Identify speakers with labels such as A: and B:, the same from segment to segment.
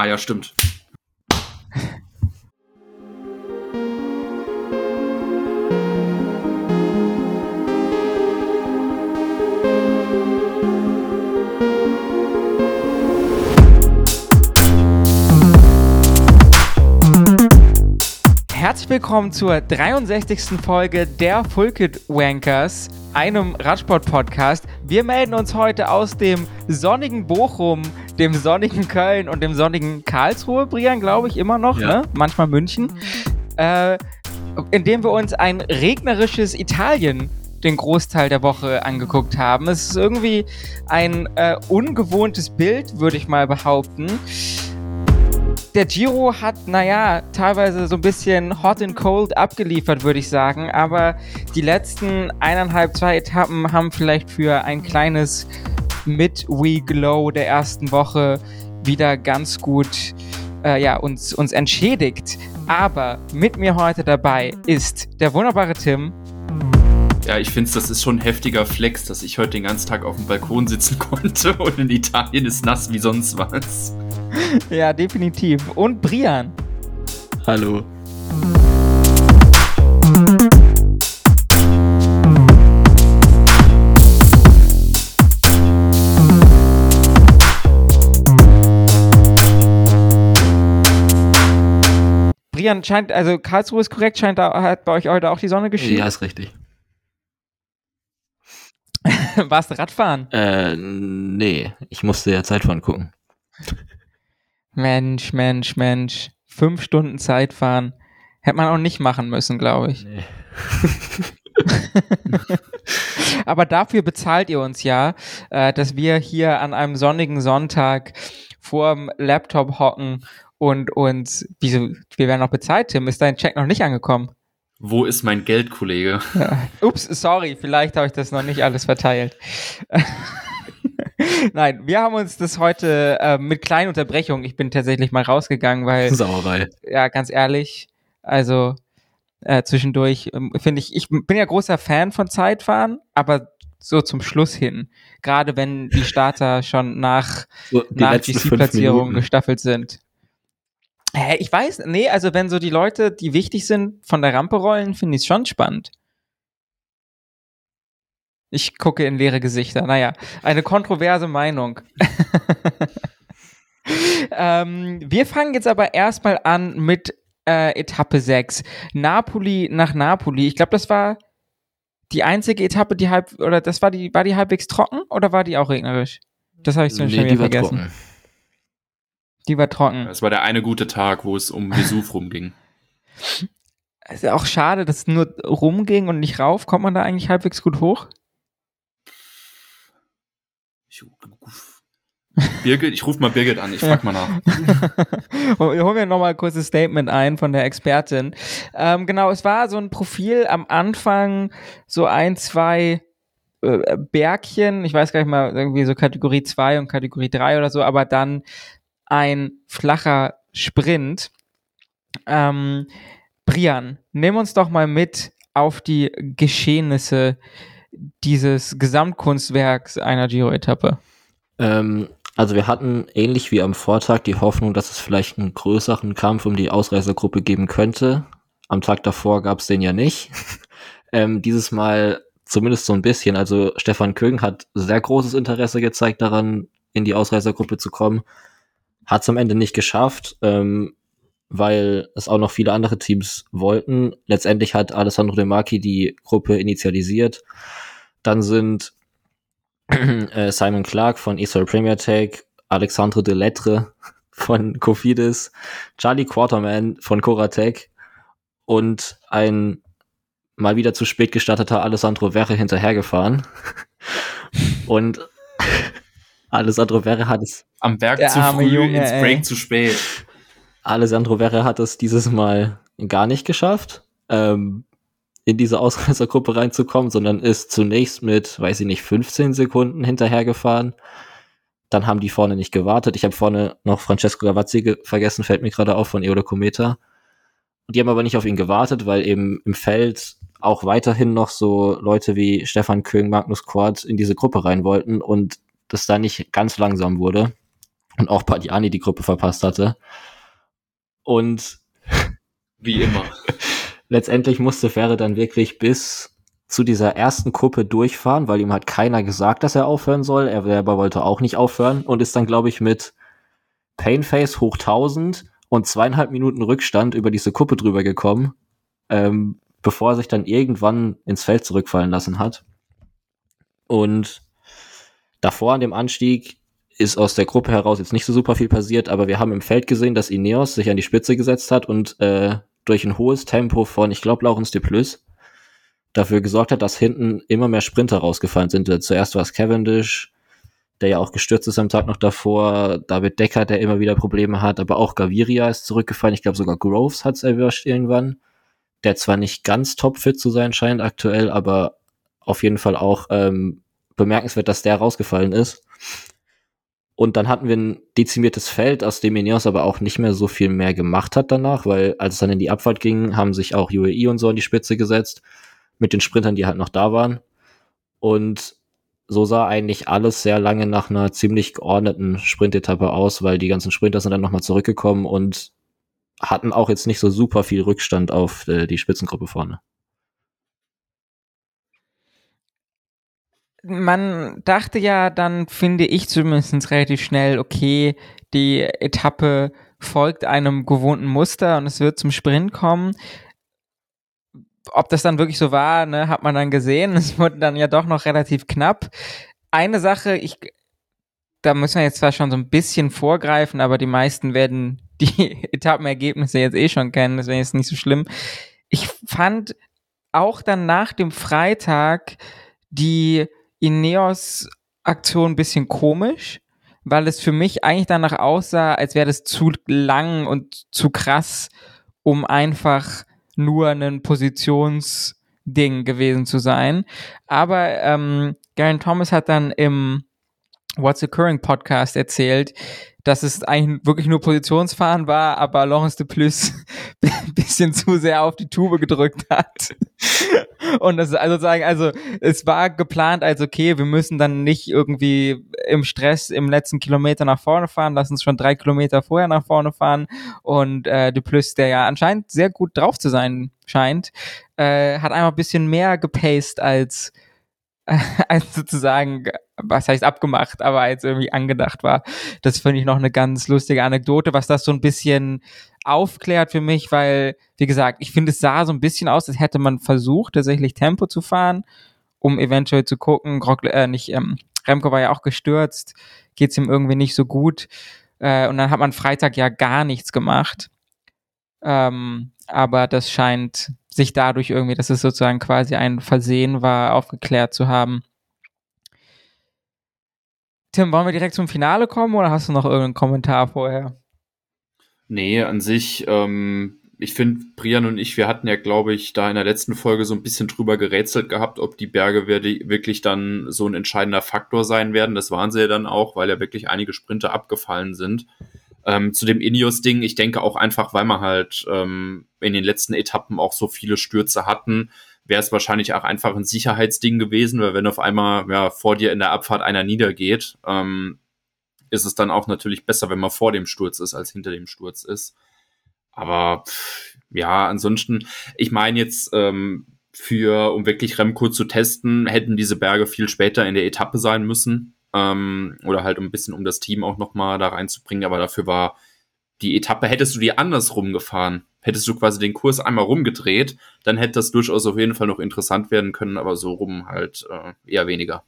A: Ah ja, stimmt.
B: Herzlich willkommen zur 63. Folge der Fulkit Wankers, einem Radsport-Podcast. Wir melden uns heute aus dem sonnigen Bochum, dem sonnigen Köln und dem sonnigen Karlsruhe, Brian, glaube ich, immer noch,
A: Ja.
B: ne? manchmal München, äh, indem wir uns ein regnerisches Italien den Großteil der Woche angeguckt haben. Es ist irgendwie ein äh, ungewohntes Bild, würde ich mal behaupten der Giro hat, naja, teilweise so ein bisschen hot and cold abgeliefert, würde ich sagen. Aber die letzten eineinhalb, zwei Etappen haben vielleicht für ein kleines Mid-We-Glow der ersten Woche wieder ganz gut äh, ja, uns, uns entschädigt. Aber mit mir heute dabei ist der wunderbare Tim.
A: Ja, ich finde, das ist schon ein heftiger Flex, dass ich heute den ganzen Tag auf dem Balkon sitzen konnte und in Italien ist nass wie sonst was.
B: Ja, definitiv. Und Brian.
C: Hallo.
B: Brian scheint, also Karlsruhe ist korrekt, scheint da hat bei euch heute auch die Sonne geschienen.
C: Ja, ist richtig.
B: Warst du Radfahren?
C: Äh, nee, ich musste ja Zeitfahren gucken.
B: Mensch, Mensch, Mensch. Fünf Stunden Zeit fahren. Hätte man auch nicht machen müssen, glaube ich.
C: Nee.
B: Aber dafür bezahlt ihr uns ja, äh, dass wir hier an einem sonnigen Sonntag vorm Laptop hocken und uns, wieso, wir werden noch bezahlt, Tim. Ist dein Check noch nicht angekommen?
A: Wo ist mein Geld, Kollege?
B: Ups, sorry, vielleicht habe ich das noch nicht alles verteilt. Nein, wir haben uns das heute äh, mit kleinen Unterbrechungen, ich bin tatsächlich mal rausgegangen, weil
C: Sauerei.
B: ja, ganz ehrlich, also äh, zwischendurch ähm, finde ich, ich bin ja großer Fan von Zeitfahren, aber so zum Schluss hin, gerade wenn die Starter schon nach,
C: So,
B: nach
C: Minuten.
B: gestaffelt sind. Hä, ich weiß, nee, also wenn so die Leute, die wichtig sind, von der Rampe rollen, finde ich es schon spannend. Ich gucke in leere Gesichter. Naja, eine kontroverse Meinung. ähm, wir fangen jetzt aber erstmal an mit äh, Etappe 6. Napoli nach Napoli. Ich glaube, das war die einzige Etappe, die halb, oder das war die, war die halbwegs trocken oder war die auch regnerisch? Das habe ich so
C: Nee,
B: schon wieder vergessen.
C: trocken.
B: Die war trocken.
A: Es war der eine gute Tag, wo es um Vesuv rumging.
B: ist ja auch schade, dass es nur rumging und nicht rauf. Kommt man da eigentlich halbwegs gut hoch?
A: Ich, Birgit, ich rufe mal Birgit an, ich frag mal nach.
B: Wir holen mir nochmal ein kurzes Statement ein von der Expertin. Ähm, genau, es war so ein Profil am Anfang, so ein, zwei äh, Bergchen, ich weiß gar nicht mal, irgendwie so Kategorie 2 und Kategorie 3 oder so, aber dann ein flacher Sprint. Ähm, Brian, nimm uns doch mal mit auf die Geschehnisse dieses Gesamtkunstwerks einer Giro-Etappe.
C: Ähm, also wir hatten ähnlich wie am Vortag die Hoffnung, dass es vielleicht einen größeren Kampf um die Ausreißergruppe geben könnte. Am Tag davor gab es den ja nicht. ähm, dieses Mal zumindest so ein bisschen. Also Stefan Kögen hat sehr großes Interesse gezeigt daran, in die Ausreißergruppe zu kommen. Hat es am Ende nicht geschafft, ähm, weil es auch noch viele andere Teams wollten. Letztendlich hat Alessandro De Marchi die Gruppe initialisiert. Dann sind äh, Simon Clark von Israel Premier Take, Alexandre de Lettre von Kofidis, Charlie Quarterman von Coratec und ein mal wieder zu spät gestarteter Alessandro Verre hinterhergefahren. und Alessandro Verre hat es,
A: Am Berg
B: Der
A: zu früh,
B: Junge,
A: ins
B: ey.
A: Break zu spät.
C: Alessandro Verre hat es dieses Mal gar nicht geschafft, ähm, in diese Ausreißergruppe reinzukommen, sondern ist zunächst mit, weiß ich nicht, 15 Sekunden hinterhergefahren. Dann haben die vorne nicht gewartet. Ich habe vorne noch Francesco Gavazzi ge vergessen, fällt mir gerade auf von Eolo Cometa. Und die haben aber nicht auf ihn gewartet, weil eben im Feld auch weiterhin noch so Leute wie Stefan Köng, Magnus Quart in diese Gruppe rein wollten und das da nicht ganz langsam wurde. Und auch Padiani die Gruppe verpasst hatte. Und
A: wie immer.
C: letztendlich musste Ferre dann wirklich bis zu dieser ersten Kuppe durchfahren, weil ihm hat keiner gesagt, dass er aufhören soll. Er selber wollte auch nicht aufhören und ist dann, glaube ich, mit Painface hoch 1000 und zweieinhalb Minuten Rückstand über diese Kuppe drüber gekommen, ähm, bevor er sich dann irgendwann ins Feld zurückfallen lassen hat. Und davor an dem Anstieg ist aus der Gruppe heraus jetzt nicht so super viel passiert, aber wir haben im Feld gesehen, dass Ineos sich an die Spitze gesetzt hat und äh, durch ein hohes Tempo von, ich glaube, Laurens de Plus dafür gesorgt hat, dass hinten immer mehr Sprinter rausgefallen sind. Zuerst war es Cavendish, der ja auch gestürzt ist am Tag noch davor, David Decker, der immer wieder Probleme hat, aber auch Gaviria ist zurückgefallen. Ich glaube sogar Groves hat es erwischt irgendwann, der zwar nicht ganz topfit zu sein scheint aktuell, aber auf jeden Fall auch ähm, bemerkenswert, dass der rausgefallen ist. Und dann hatten wir ein dezimiertes Feld, aus dem Ineos aber auch nicht mehr so viel mehr gemacht hat danach, weil als es dann in die Abfahrt ging, haben sich auch UAE und so an die Spitze gesetzt mit den Sprintern, die halt noch da waren. Und so sah eigentlich alles sehr lange nach einer ziemlich geordneten Sprintetappe aus, weil die ganzen Sprinter sind dann nochmal zurückgekommen und hatten auch jetzt nicht so super viel Rückstand auf äh, die Spitzengruppe vorne.
B: Man dachte ja dann, finde ich zumindest relativ schnell, okay, die Etappe folgt einem gewohnten Muster und es wird zum Sprint kommen. Ob das dann wirklich so war, ne, hat man dann gesehen. Es wurde dann ja doch noch relativ knapp. Eine Sache, ich, da müssen wir jetzt zwar schon so ein bisschen vorgreifen, aber die meisten werden die Etappenergebnisse jetzt eh schon kennen, deswegen ist es nicht so schlimm. Ich fand auch dann nach dem Freitag die Ineos Aktion ein bisschen komisch, weil es für mich eigentlich danach aussah, als wäre das zu lang und zu krass, um einfach nur ein Positionsding gewesen zu sein. Aber ähm, Garen Thomas hat dann im What's Occurring Podcast erzählt, dass es eigentlich wirklich nur Positionsfahren war, aber Laurence de Plus ein bisschen zu sehr auf die Tube gedrückt hat. Und das also sagen, also es war geplant als okay, wir müssen dann nicht irgendwie im Stress im letzten Kilometer nach vorne fahren, lass uns schon drei Kilometer vorher nach vorne fahren. Und äh, de Plus, der ja anscheinend sehr gut drauf zu sein scheint, äh, hat einfach ein bisschen mehr gepaced als als sozusagen, was heißt abgemacht, aber als irgendwie angedacht war. Das finde ich noch eine ganz lustige Anekdote, was das so ein bisschen aufklärt für mich, weil, wie gesagt, ich finde, es sah so ein bisschen aus, als hätte man versucht, tatsächlich Tempo zu fahren, um eventuell zu gucken, Grock, äh, nicht, ähm, Remco war ja auch gestürzt, geht's ihm irgendwie nicht so gut. Äh, und dann hat man Freitag ja gar nichts gemacht. Ähm, aber das scheint sich dadurch irgendwie, dass es sozusagen quasi ein Versehen war, aufgeklärt zu haben. Tim, wollen wir direkt zum Finale kommen oder hast du noch irgendeinen Kommentar vorher?
A: Nee, an sich, ähm, ich finde, Brian und ich, wir hatten ja, glaube ich, da in der letzten Folge so ein bisschen drüber gerätselt gehabt, ob die Berge wirklich dann so ein entscheidender Faktor sein werden. Das waren sie ja dann auch, weil ja wirklich einige Sprinter abgefallen sind. Ähm, zu dem Ineos-Ding, ich denke auch einfach, weil man halt ähm, in den letzten Etappen auch so viele Stürze hatten, wäre es wahrscheinlich auch einfach ein Sicherheitsding gewesen, weil wenn auf einmal ja, vor dir in der Abfahrt einer niedergeht, ähm, ist es dann auch natürlich besser, wenn man vor dem Sturz ist, als hinter dem Sturz ist. Aber pff, ja, ansonsten, ich meine jetzt, ähm, für, um wirklich Remco zu testen, hätten diese Berge viel später in der Etappe sein müssen. Ähm, oder halt ein bisschen, um das Team auch nochmal da reinzubringen. Aber dafür war die Etappe, hättest du die andersrum gefahren, hättest du quasi den Kurs einmal rumgedreht, dann hätte das durchaus auf jeden Fall noch interessant werden können, aber so rum halt äh, eher weniger.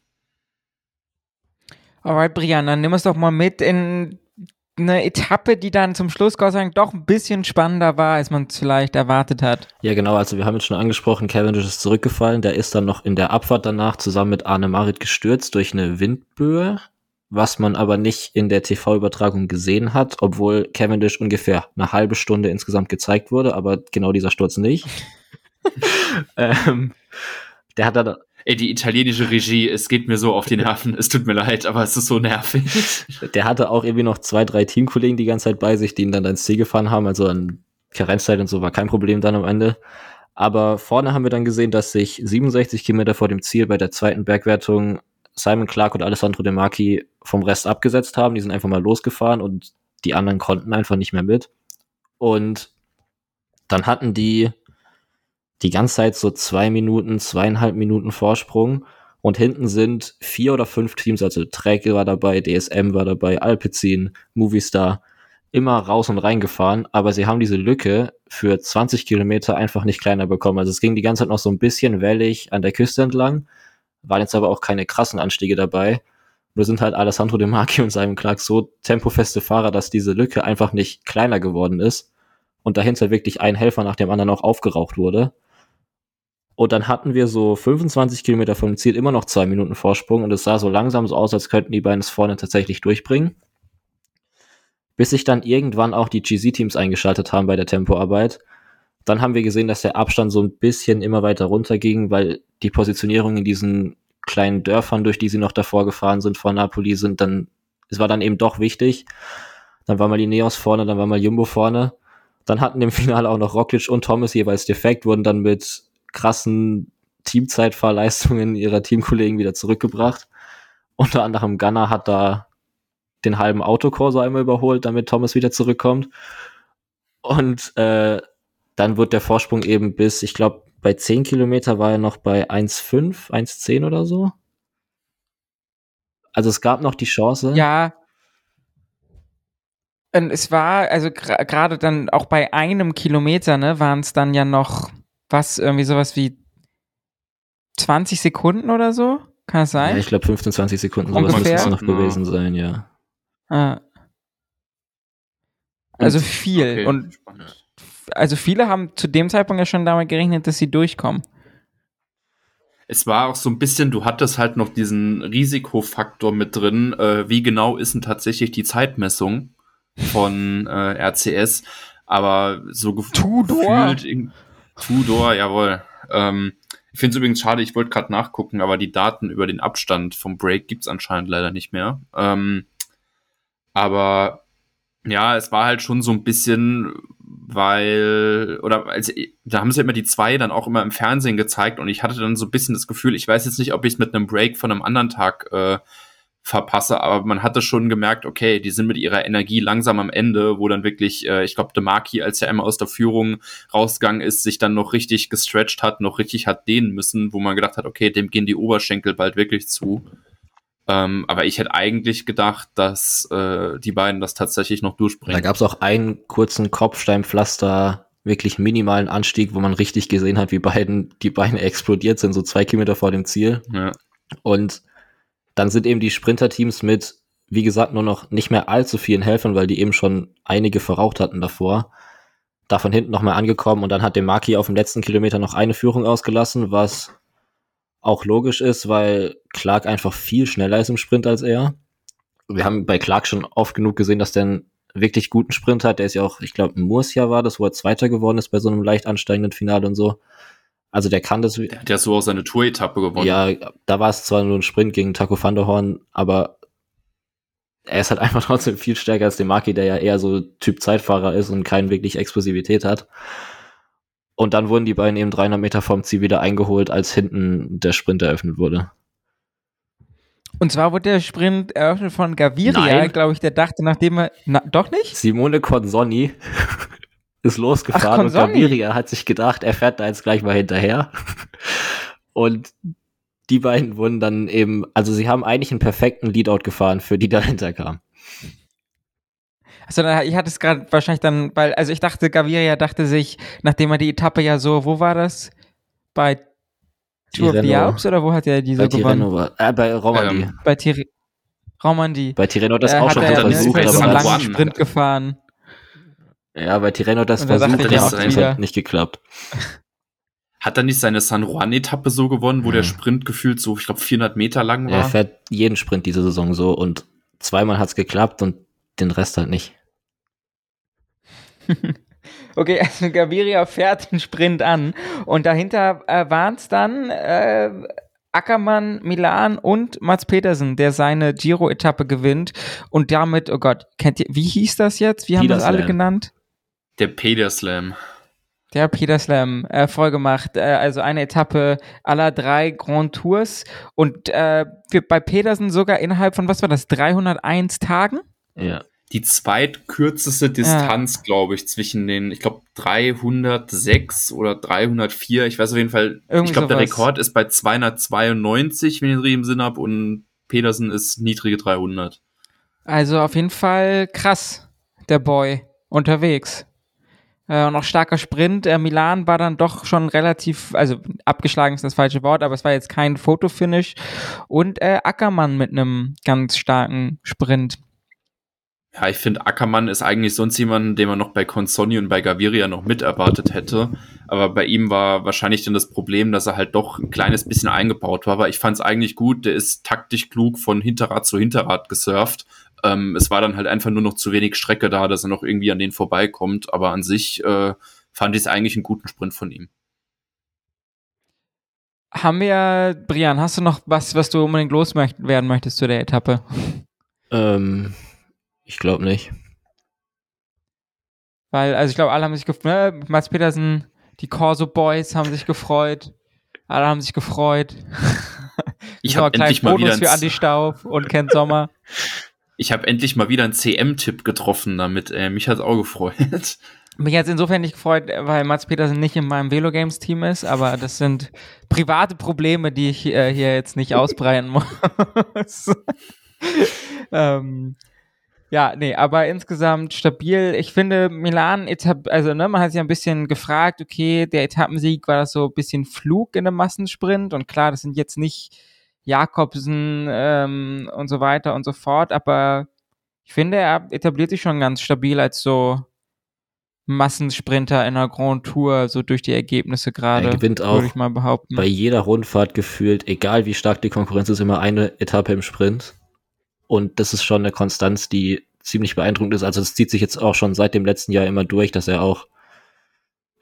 B: Alright, Brian, dann nimm es doch mal mit in eine Etappe, die dann zum Schluss Gott sei Dank doch ein bisschen spannender war, als man es vielleicht erwartet hat.
C: Ja, genau, also wir haben jetzt schon angesprochen, Cavendish ist zurückgefallen, der ist dann noch in der Abfahrt danach zusammen mit Arne Marit gestürzt durch eine Windböe, was man aber nicht in der TV-Übertragung gesehen hat, obwohl Cavendish ungefähr eine halbe Stunde insgesamt gezeigt wurde, aber genau dieser Sturz nicht. ähm, der hat dann
A: Ey, die italienische Regie, es geht mir so auf die Nerven. Es tut mir leid, aber es ist so nervig.
C: Der hatte auch irgendwie noch zwei, drei Teamkollegen die ganze Zeit bei sich, die ihn dann ins Ziel gefahren haben. Also an Karenzzeit und so war kein Problem dann am Ende. Aber vorne haben wir dann gesehen, dass sich 67 Kilometer vor dem Ziel bei der zweiten Bergwertung Simon Clark und Alessandro De Marchi vom Rest abgesetzt haben. Die sind einfach mal losgefahren und die anderen konnten einfach nicht mehr mit. Und dann hatten die die ganze Zeit so zwei Minuten, zweieinhalb Minuten Vorsprung und hinten sind vier oder fünf Teams, also Träge war dabei, DSM war dabei, Alpecin, Movistar, immer raus und reingefahren, aber sie haben diese Lücke für 20 Kilometer einfach nicht kleiner bekommen. Also es ging die ganze Zeit noch so ein bisschen wellig an der Küste entlang, waren jetzt aber auch keine krassen Anstiege dabei. Nur sind halt Alessandro De Marchi und Simon Clark so tempofeste Fahrer, dass diese Lücke einfach nicht kleiner geworden ist und dahinter wirklich ein Helfer nach dem anderen auch aufgeraucht wurde. Und dann hatten wir so 25 Kilometer vom Ziel immer noch zwei Minuten Vorsprung und es sah so langsam so aus, als könnten die beiden es vorne tatsächlich durchbringen. Bis sich dann irgendwann auch die GZ-Teams eingeschaltet haben bei der Tempoarbeit. Dann haben wir gesehen, dass der Abstand so ein bisschen immer weiter runterging, weil die Positionierung in diesen kleinen Dörfern, durch die sie noch davor gefahren sind vor Napoli, sind dann, es war dann eben doch wichtig. Dann war mal die Neos vorne, dann war mal Jumbo vorne. Dann hatten im Finale auch noch Roglic und Thomas jeweils defekt, wurden dann mit krassen Teamzeitfahrleistungen ihrer Teamkollegen wieder zurückgebracht. Unter anderem Gunner hat da den halben Autokorso einmal überholt, damit Thomas wieder zurückkommt. Und äh, dann wird der Vorsprung eben bis, ich glaube, bei 10 Kilometer war er noch bei 1,5, 1,10 oder so. Also es gab noch die Chance.
B: Ja. Und es war, also gerade dann auch bei einem Kilometer, ne, waren es dann ja noch was, irgendwie sowas wie 20 Sekunden oder so? Kann es sein?
C: Ja, ich glaube 15, 20 Sekunden, sowas
B: Ungefähr?
C: müsste es noch gewesen sein, ja.
B: Ah. Also viel.
A: Okay,
B: Und
A: spannend.
B: Also viele haben zu dem Zeitpunkt ja schon damit gerechnet, dass sie durchkommen.
A: Es war auch so ein bisschen, du hattest halt noch diesen Risikofaktor mit drin. Äh, wie genau ist denn tatsächlich die Zeitmessung von äh, RCS? Aber so gef
B: Tudor.
A: gefühlt. in- Tudor, jawohl. Ähm, ich finde es übrigens schade, ich wollte gerade nachgucken, aber die Daten über den Abstand vom Break gibt's anscheinend leider nicht mehr. Ähm, aber ja, es war halt schon so ein bisschen, weil, oder also, da haben sie immer die zwei dann auch immer im Fernsehen gezeigt und ich hatte dann so ein bisschen das Gefühl, ich weiß jetzt nicht, ob ich es mit einem Break von einem anderen Tag äh, verpasse, aber man hatte schon gemerkt, okay, die sind mit ihrer Energie langsam am Ende, wo dann wirklich, äh, ich glaube, Demarki, als er einmal aus der Führung rausgegangen ist, sich dann noch richtig gestretcht hat, noch richtig hat dehnen müssen, wo man gedacht hat, okay, dem gehen die Oberschenkel bald wirklich zu. Ähm, aber ich hätte eigentlich gedacht, dass äh, die beiden das tatsächlich noch
C: Da
A: durchbringen.
C: gab es auch einen kurzen Kopfsteinpflaster, wirklich minimalen Anstieg, wo man richtig gesehen hat, wie beiden, die Beine explodiert sind, so zwei Kilometer vor dem Ziel.
A: Ja.
C: Und dann sind eben die Sprinterteams mit, wie gesagt, nur noch nicht mehr allzu vielen Helfern, weil die eben schon einige verraucht hatten davor, da von hinten nochmal angekommen und dann hat der Maki auf dem letzten Kilometer noch eine Führung ausgelassen, was auch logisch ist, weil Clark einfach viel schneller ist im Sprint als er. Wir haben bei Clark schon oft genug gesehen, dass der einen wirklich guten Sprint hat. Der ist ja auch, ich glaube, Murcia war das, wo er Zweiter geworden ist bei so einem leicht ansteigenden Finale und so. Also der kann das.
A: Der hat ja so auch seine Tour-Etappe gewonnen.
C: Ja, da war es zwar nur ein Sprint gegen Taco van der Horn, aber er ist halt einfach trotzdem viel stärker als der Maki, der ja eher so Typ Zeitfahrer ist und keine wirklich Explosivität hat. Und dann wurden die beiden eben 300 Meter vom Ziel wieder eingeholt, als hinten der Sprint eröffnet wurde.
B: Und zwar wurde der Sprint eröffnet von Gaviria, glaube ich, der dachte, nachdem er. Na, doch nicht?
C: Simone Consonni ist losgefahren
B: Ach,
C: und. Gaviria hat sich gedacht, er fährt da jetzt gleich mal hinterher. Und die beiden wurden dann eben, also sie haben eigentlich einen perfekten Leadout gefahren, für die dahinter kam.
B: Also ich hatte es gerade wahrscheinlich dann, weil, also ich dachte, Gaviria dachte sich, nachdem er die Etappe ja so, wo war das? Bei Tour of the. Alps oder wo hat er die so
C: Bei
B: gewonnen?
C: Äh, bei Romandie.
A: Ähm,
B: Bei Tir Romandie.
C: bei Tirreno hat das
B: Äh,
C: auch
B: hat
C: schon
B: er ja
A: dann
C: versucht,
A: bei
B: so
A: San
B: einen
C: aber
A: Juan.
B: langen Sprint gefahren.
C: ja, bei Tirreno hat das versucht, aber es
A: auch
C: hat
B: wieder-
C: nicht geklappt.
A: Hat er nicht seine San Juan-Etappe so gewonnen, wo der
C: Ja.
A: Sprint gefühlt so, ich glaube, 400 Meter lang
C: Er
A: war?
C: fährt jeden Sprint diese Saison so und zweimal hat's geklappt und den Rest halt nicht.
B: Okay, also Gaviria fährt den Sprint an und dahinter äh, waren es dann äh, Ackermann, Milan und Mats Petersen, der seine Giro-Etappe gewinnt und damit, oh Ggott, kennt ihr, wie hieß das jetzt? Wie haben das alle
C: Peterslam.
B: genannt?
A: Der Pederslam.
B: Der Peter Slam, äh, voll gemacht. Äh, also eine Etappe aller drei Grand Tours. Und äh, wir, bei Petersen sogar innerhalb von, was war das, 301 Tagen?
C: Ja.
A: Die zweitkürzeste Distanz, ja. glaube ich, zwischen den, ich glaube, 306 oder 304. Ich weiß auf jeden Fall, Irgendwie ich glaube, der Rekord ist bei 292, wenn ich es richtig im Sinn habe. Und Petersen ist niedrige 300.
B: Also auf jeden Fall krass, der Boy unterwegs. Äh, und auch starker Sprint. Äh, Milan war dann doch schon relativ, also abgeschlagen ist das falsche Wort, aber es war jetzt kein Fotofinish. Und äh, Ackermann mit einem ganz starken Sprint.
A: Ja, ich finde, Ackermann ist eigentlich sonst jemand, den man noch bei Consoni und bei Gaviria noch mit erwartet hätte. Aber bei ihm war wahrscheinlich dann das Problem, dass er halt doch ein kleines bisschen eingebaut war. Aber ich fand es eigentlich gut. Der ist taktisch klug von Hinterrad zu Hinterrad gesurft ähm, es war dann halt einfach nur noch zu wenig Strecke da, dass er noch irgendwie an denen vorbeikommt. Aber an sich äh, fand ich es eigentlich einen guten Sprint von ihm.
B: Haben wir, Brian, hast du noch was, was du unbedingt loswerden möchtest zu der Etappe?
C: Ähm, ich glaube nicht.
B: Weil, also ich glaube, alle haben sich gefreut. Ne? Mats Petersen, die Corso Boys haben sich gefreut. Alle haben sich gefreut.
A: Ich habe endlich mal wieder
B: für Andi Staub und Ken Sommer.
A: Ich habe endlich mal wieder einen CM-Tipp getroffen damit. Äh, mich hat es auch gefreut.
B: Mich hat es insofern nicht gefreut, weil Mats Petersen nicht in meinem Velo Games Team ist, aber das sind private Probleme, die ich äh, hier jetzt nicht ausbreiten muss. ähm, ja, nee, aber insgesamt stabil. Ich finde, Milan, also ne, man hat sich ein bisschen gefragt, okay, der Etappensieg war das so ein bisschen Flug in einem Massensprint und klar, das sind jetzt nicht Jakobsen ähm, und so weiter und so fort. Aber ich finde, er etabliert sich schon ganz stabil als so Massensprinter in einer Grand Tour, so durch die Ergebnisse gerade.
C: Er gewinnt auch ich mal behaupten. bei jeder Rundfahrt gefühlt, egal wie stark die Konkurrenz ist, immer eine Etappe im Sprint. Und das ist schon eine Konstanz, die ziemlich beeindruckend ist. Also es zieht sich jetzt auch schon seit dem letzten Jahr immer durch, dass er auch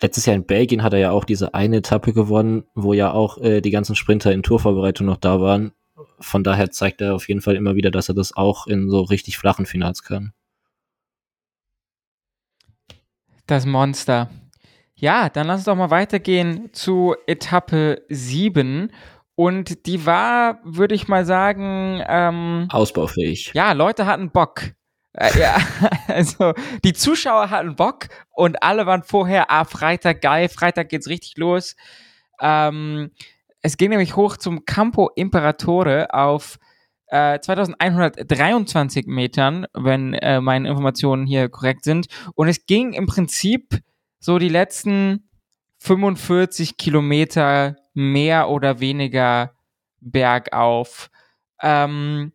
C: letztes Jahr in Belgien hat er ja auch diese eine Etappe gewonnen, wo ja auch äh, die ganzen Sprinter in Tourvorbereitung noch da waren. Von daher zeigt er auf jeden Fall immer wieder, dass er das auch in so richtig flachen Finals kann.
B: Das Monster. Ja, dann lass uns doch mal weitergehen zu Etappe 7. Und die war, würde ich mal sagen, ähm,
C: ausbaufähig.
B: Ja, Leute hatten Bock. Äh, ja, also die Zuschauer hatten Bock und alle waren vorher, ah, Freitag geil, Freitag geht's richtig los. Ähm, es ging nämlich hoch zum Campo Imperatore auf äh, 2123 Metern, wenn äh, meine Informationen hier korrekt sind. Und es ging im Prinzip so die letzten 45 Kilometer mehr oder weniger bergauf. Ähm,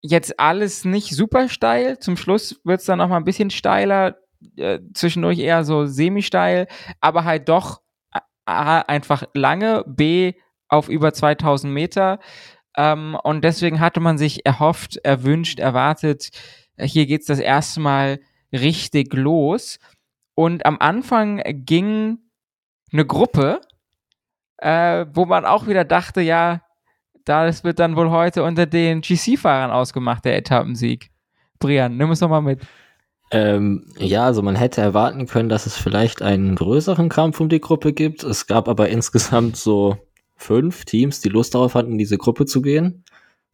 B: jetzt alles nicht super steil. Zum Schluss wird es dann noch mal ein bisschen steiler, äh, zwischendurch eher so semi-steil, aber halt doch A, einfach lange, B, auf über 2000 Meter. Ähm, und deswegen hatte man sich erhofft, erwünscht, erwartet, hier geht's das erste Mal richtig los. Und am Anfang ging eine Gruppe, äh, wo man auch wieder dachte, ja, das wird dann wohl heute unter den GC-Fahrern ausgemacht, der Etappensieg. Brian, nimm es doch mal mit.
C: Ähm, ja, also man hätte erwarten können, dass es vielleicht einen größeren Kampf um die Gruppe gibt. Es gab aber insgesamt so fünf Teams, die Lust darauf hatten, in diese Gruppe zu gehen.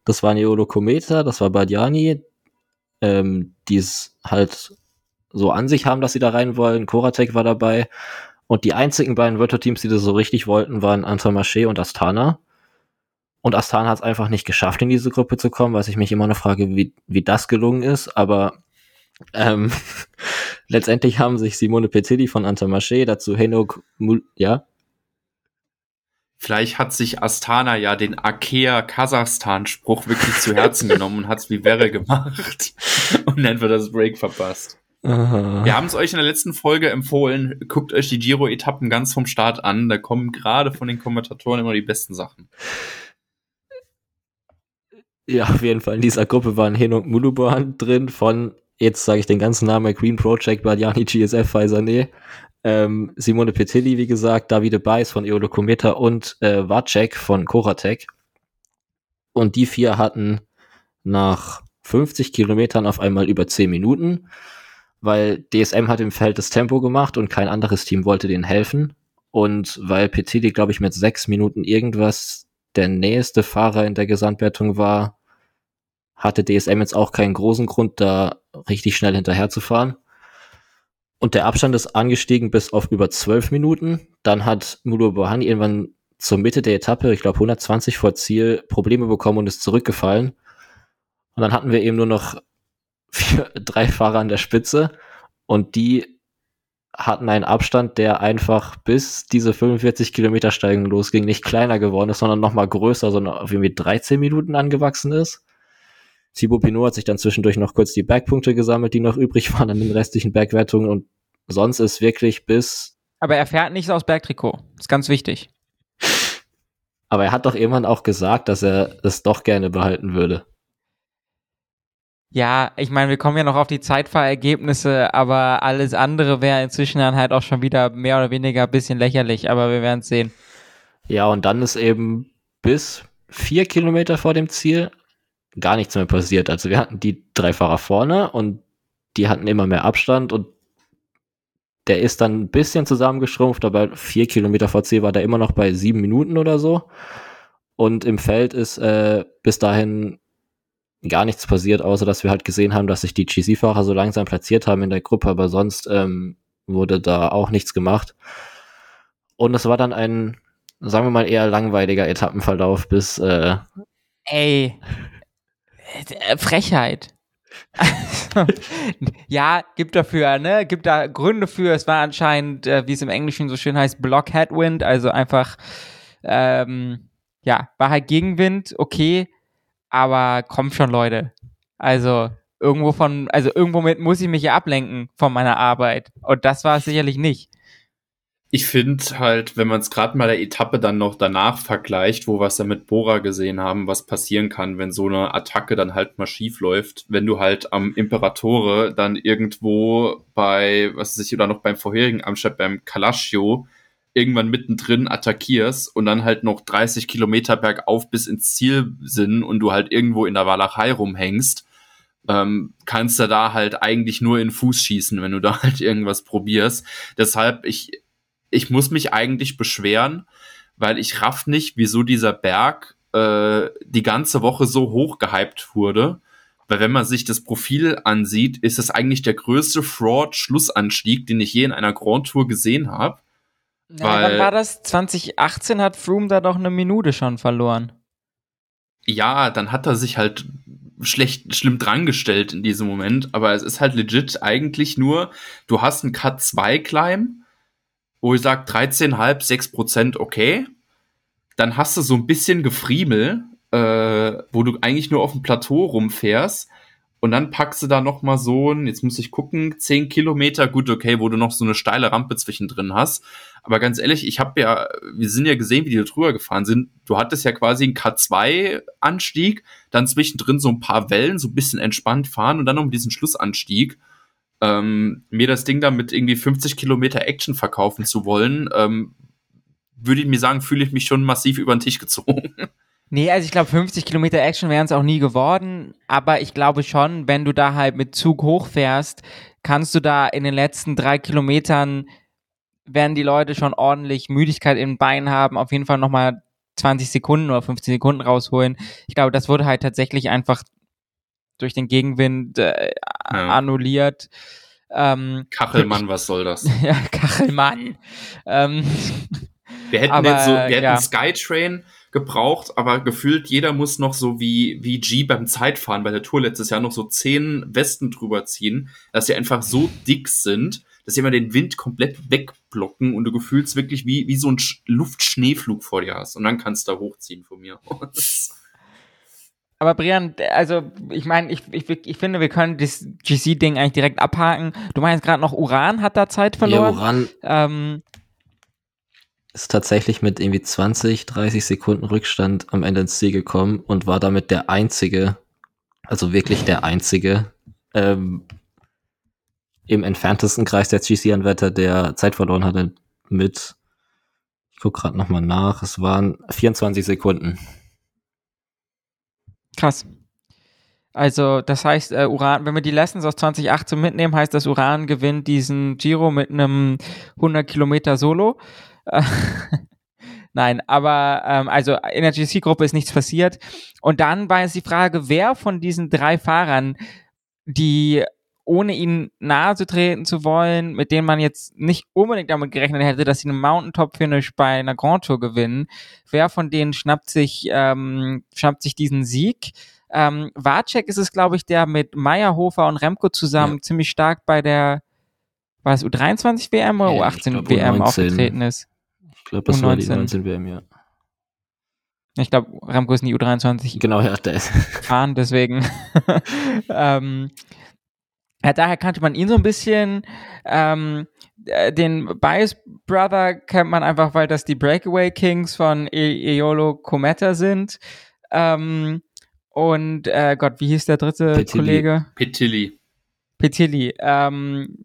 C: Das war Neolo Kometa, das war Badiani, ähm, die es halt so an sich haben, dass sie da rein wollen. Koratek war dabei. Und die einzigen beiden Virtual-Teams, die das so richtig wollten, waren Antomaché und Astana. Und Astana hat es einfach nicht geschafft, in diese Gruppe zu kommen, was ich mich immer noch frage, wie, wie das gelungen ist. Aber ähm, letztendlich haben sich Simone Petilli von Antamaché dazu Henok, ja.
A: Vielleicht hat sich Astana ja den Akea Kasachstan-Spruch wirklich zu Herzen genommen und hat es wie Werre gemacht und einfach das Break verpasst. Aha. Wir haben es euch in der letzten Folge empfohlen. Guckt euch die Giro-Etappen ganz vom Start an. Da kommen gerade von den Kommentatoren immer die besten Sachen.
C: Ja, auf jeden Fall in dieser Gruppe waren Henok Muluban drin von, jetzt sage ich den ganzen Namen, Green Project, Badiani, GSF, Pfizer, nee. Ähm, Simone Petilli, wie gesagt, Davide Beis von Eolo Kometa und äh, Wacek von Koratek. Und die vier hatten nach 50 Kilometern auf einmal über 10 Minuten, weil DSM hat im Feld das Tempo gemacht und kein anderes Team wollte denen helfen. Und weil Petiti, glaube ich, mit sechs Minuten irgendwas der nächste Fahrer in der Gesamtwertung war, hatte DSM jetzt auch keinen großen Grund, da richtig schnell hinterher zu fahren. Und der Abstand ist angestiegen bis auf über zwölf Minuten. Dann hat Mulo Bohan irgendwann zur Mitte der Etappe, ich glaube 120 vor Ziel, Probleme bekommen und ist zurückgefallen. Und dann hatten wir eben nur noch vier, drei Fahrer an der Spitze und die hatten einen Abstand, der einfach bis diese 45 Kilometer Steigung losging, nicht kleiner geworden ist, sondern nochmal größer, sondern auf irgendwie 13 Minuten angewachsen ist. Thibaut Pinot hat sich dann zwischendurch noch kurz die Bergpunkte gesammelt, die noch übrig waren an den restlichen Bergwertungen und sonst ist wirklich bis.
B: Aber er fährt nicht aus Bergtrikot. ist ganz wichtig.
C: Aber er hat doch irgendwann auch gesagt, dass er es doch gerne behalten würde.
B: Ja, ich meine, wir kommen ja noch auf die Zeitfahrergebnisse, aber alles andere wäre inzwischen dann halt auch schon wieder mehr oder weniger ein bisschen lächerlich, aber wir werden es sehen.
C: Ja, und dann ist eben bis vier Kilometer vor dem Ziel gar nichts mehr passiert. Also wir hatten die drei Fahrer vorne und die hatten immer mehr Abstand und der ist dann ein bisschen zusammengeschrumpft, aber vier Kilometer vor Ziel war der immer noch bei sieben Minuten oder so. Und im Feld ist äh, bis dahin gar nichts passiert, außer dass wir halt gesehen haben, dass sich die GC-Fahrer so langsam platziert haben in der Gruppe, aber sonst ähm, wurde da auch nichts gemacht. Und es war dann ein, sagen wir mal, eher langweiliger Etappenverlauf bis. Äh,
B: Ey, äh, Frechheit. ja, gibt dafür, ne? Gibt da Gründe für. Es war anscheinend, äh, wie es im Englischen so schön heißt, Block Headwind, also einfach, ähm, ja, war halt Gegenwind, okay aber kommt schon, Leute. Also irgendwo von, also irgendwo mit muss ich mich ja ablenken von meiner Arbeit. Und das war es sicherlich nicht.
A: Ich finde halt, wenn man es gerade mal der Etappe dann noch danach vergleicht, wo wir es ja mit Bora gesehen haben, was passieren kann, wenn so eine Attacke dann halt mal schief läuft, wenn du halt am Imperatore dann irgendwo bei, was weiß ich, oder noch beim vorherigen Amstadt beim Kalaschio irgendwann mittendrin attackierst und dann halt noch 30 Kilometer bergauf bis ins Ziel sind und du halt irgendwo in der Walachei rumhängst, ähm, kannst du da halt eigentlich nur in Fuß schießen, wenn du da halt irgendwas probierst. Deshalb, ich, ich muss mich eigentlich beschweren, weil ich raff nicht, wieso dieser Berg äh, die ganze Woche so hoch gehypt wurde. Weil wenn man sich das Profil ansieht, ist es eigentlich der größte Fraud-Schlussanstieg, den ich je in einer Grand Tour gesehen habe.
B: Ja, weil, wann war das? 2018 hat Froome da doch eine Minute schon verloren.
A: Ja, dann hat er sich halt schlecht, schlimm drangestellt in diesem Moment, aber es ist halt legit eigentlich nur, du hast einen Cut 2 Climb, wo ich sag 13,5, 6 Prozent okay. Dann hast du so ein bisschen Gefriemel, äh, wo du eigentlich nur auf dem Plateau rumfährst und dann packst du da noch mal so ein, jetzt muss ich gucken, 10 Kilometer, gut, okay, wo du noch so eine steile Rampe zwischendrin hast. Aber ganz ehrlich, ich habe ja, wir sind ja gesehen, wie die da drüber gefahren sind. Du hattest ja quasi einen K2-Anstieg, dann zwischendrin so ein paar Wellen, so ein bisschen entspannt fahren und dann noch diesen Schlussanstieg. Ähm, mir das Ding da mit irgendwie 50 Kilometer Action verkaufen zu wollen, ähm, würde ich mir sagen, fühle ich mich schon massiv über den Tisch gezogen.
B: Nee, also ich glaube, 50 Kilometer Action wären es auch nie geworden. Aber ich glaube schon, wenn du da halt mit Zug hochfährst, kannst du da in den letzten drei Kilometern, werden die Leute schon ordentlich Müdigkeit im Bein haben, auf jeden Fall nochmal 20 Sekunden oder 15 Sekunden rausholen. Ich glaube, das wurde halt tatsächlich einfach durch den Gegenwind äh, ja. annulliert.
A: Ähm, Kachelmann, was soll das?
B: ja, Kachelmann. Ähm,
A: wir hätten aber, jetzt so, wir hätten ja. Skytrain gebraucht, aber gefühlt jeder muss noch so wie, wie G beim Zeitfahren bei der Tour letztes Jahr noch so zehn Westen drüber ziehen, dass sie einfach so dick sind, dass sie immer den Wind komplett wegblocken und du gefühlst wirklich wie, wie so ein Luftschneeflug vor dir hast und dann kannst du da hochziehen von mir aus.
B: Aber Brian, also ich meine, ich, ich, ich finde, wir können das GC-Ding eigentlich direkt abhaken. Du meinst gerade noch, Uran hat da Zeit verloren.
C: Ja, Uran. Ähm, ist tatsächlich mit irgendwie 20, 30 Sekunden Rückstand am Ende ins Ziel gekommen und war damit der einzige, also wirklich der einzige, ähm, im entferntesten Kreis der GC-Anwärter, der Zeit verloren hatte mit, ich guck gerade nochmal nach, es waren 24 Sekunden.
B: Krass. Also das heißt, äh, Uran, wenn wir die Lessons aus 2018 mitnehmen, heißt das, Uran gewinnt diesen Giro mit einem 100 Kilometer Solo. Nein, aber ähm, also in der GC-Gruppe ist nichts passiert. Und dann war jetzt die Frage, wer von diesen drei Fahrern, die ohne ihn nahe zu treten zu wollen, mit denen man jetzt nicht unbedingt damit gerechnet hätte, dass sie einen Mountaintop-Finish bei einer Grand Tour gewinnen. Wer von denen schnappt sich, ähm, schnappt sich diesen Sieg? Ähm, Wacek ist es, glaube ich, der mit Meyerhofer und Remco zusammen ja. ziemlich stark bei der, war es U23 WM oder ja, U18 glaub, WM U19. aufgetreten ist?
C: Ich glaube, das U19. war die 19 WM, ja.
B: Ich glaube, Remco ist nie U23
C: genau, ja, der ist.
B: fahren, deswegen. ähm, ja, daher kannte man ihn so ein bisschen. Ähm, äh, den Bias Brother kennt man einfach, weil das die Breakaway Kings von e Eolo Cometa sind. Ähm, und äh, Gott, wie hieß der dritte Petilli. Kollege?
A: Petilli.
B: Petilli, ähm,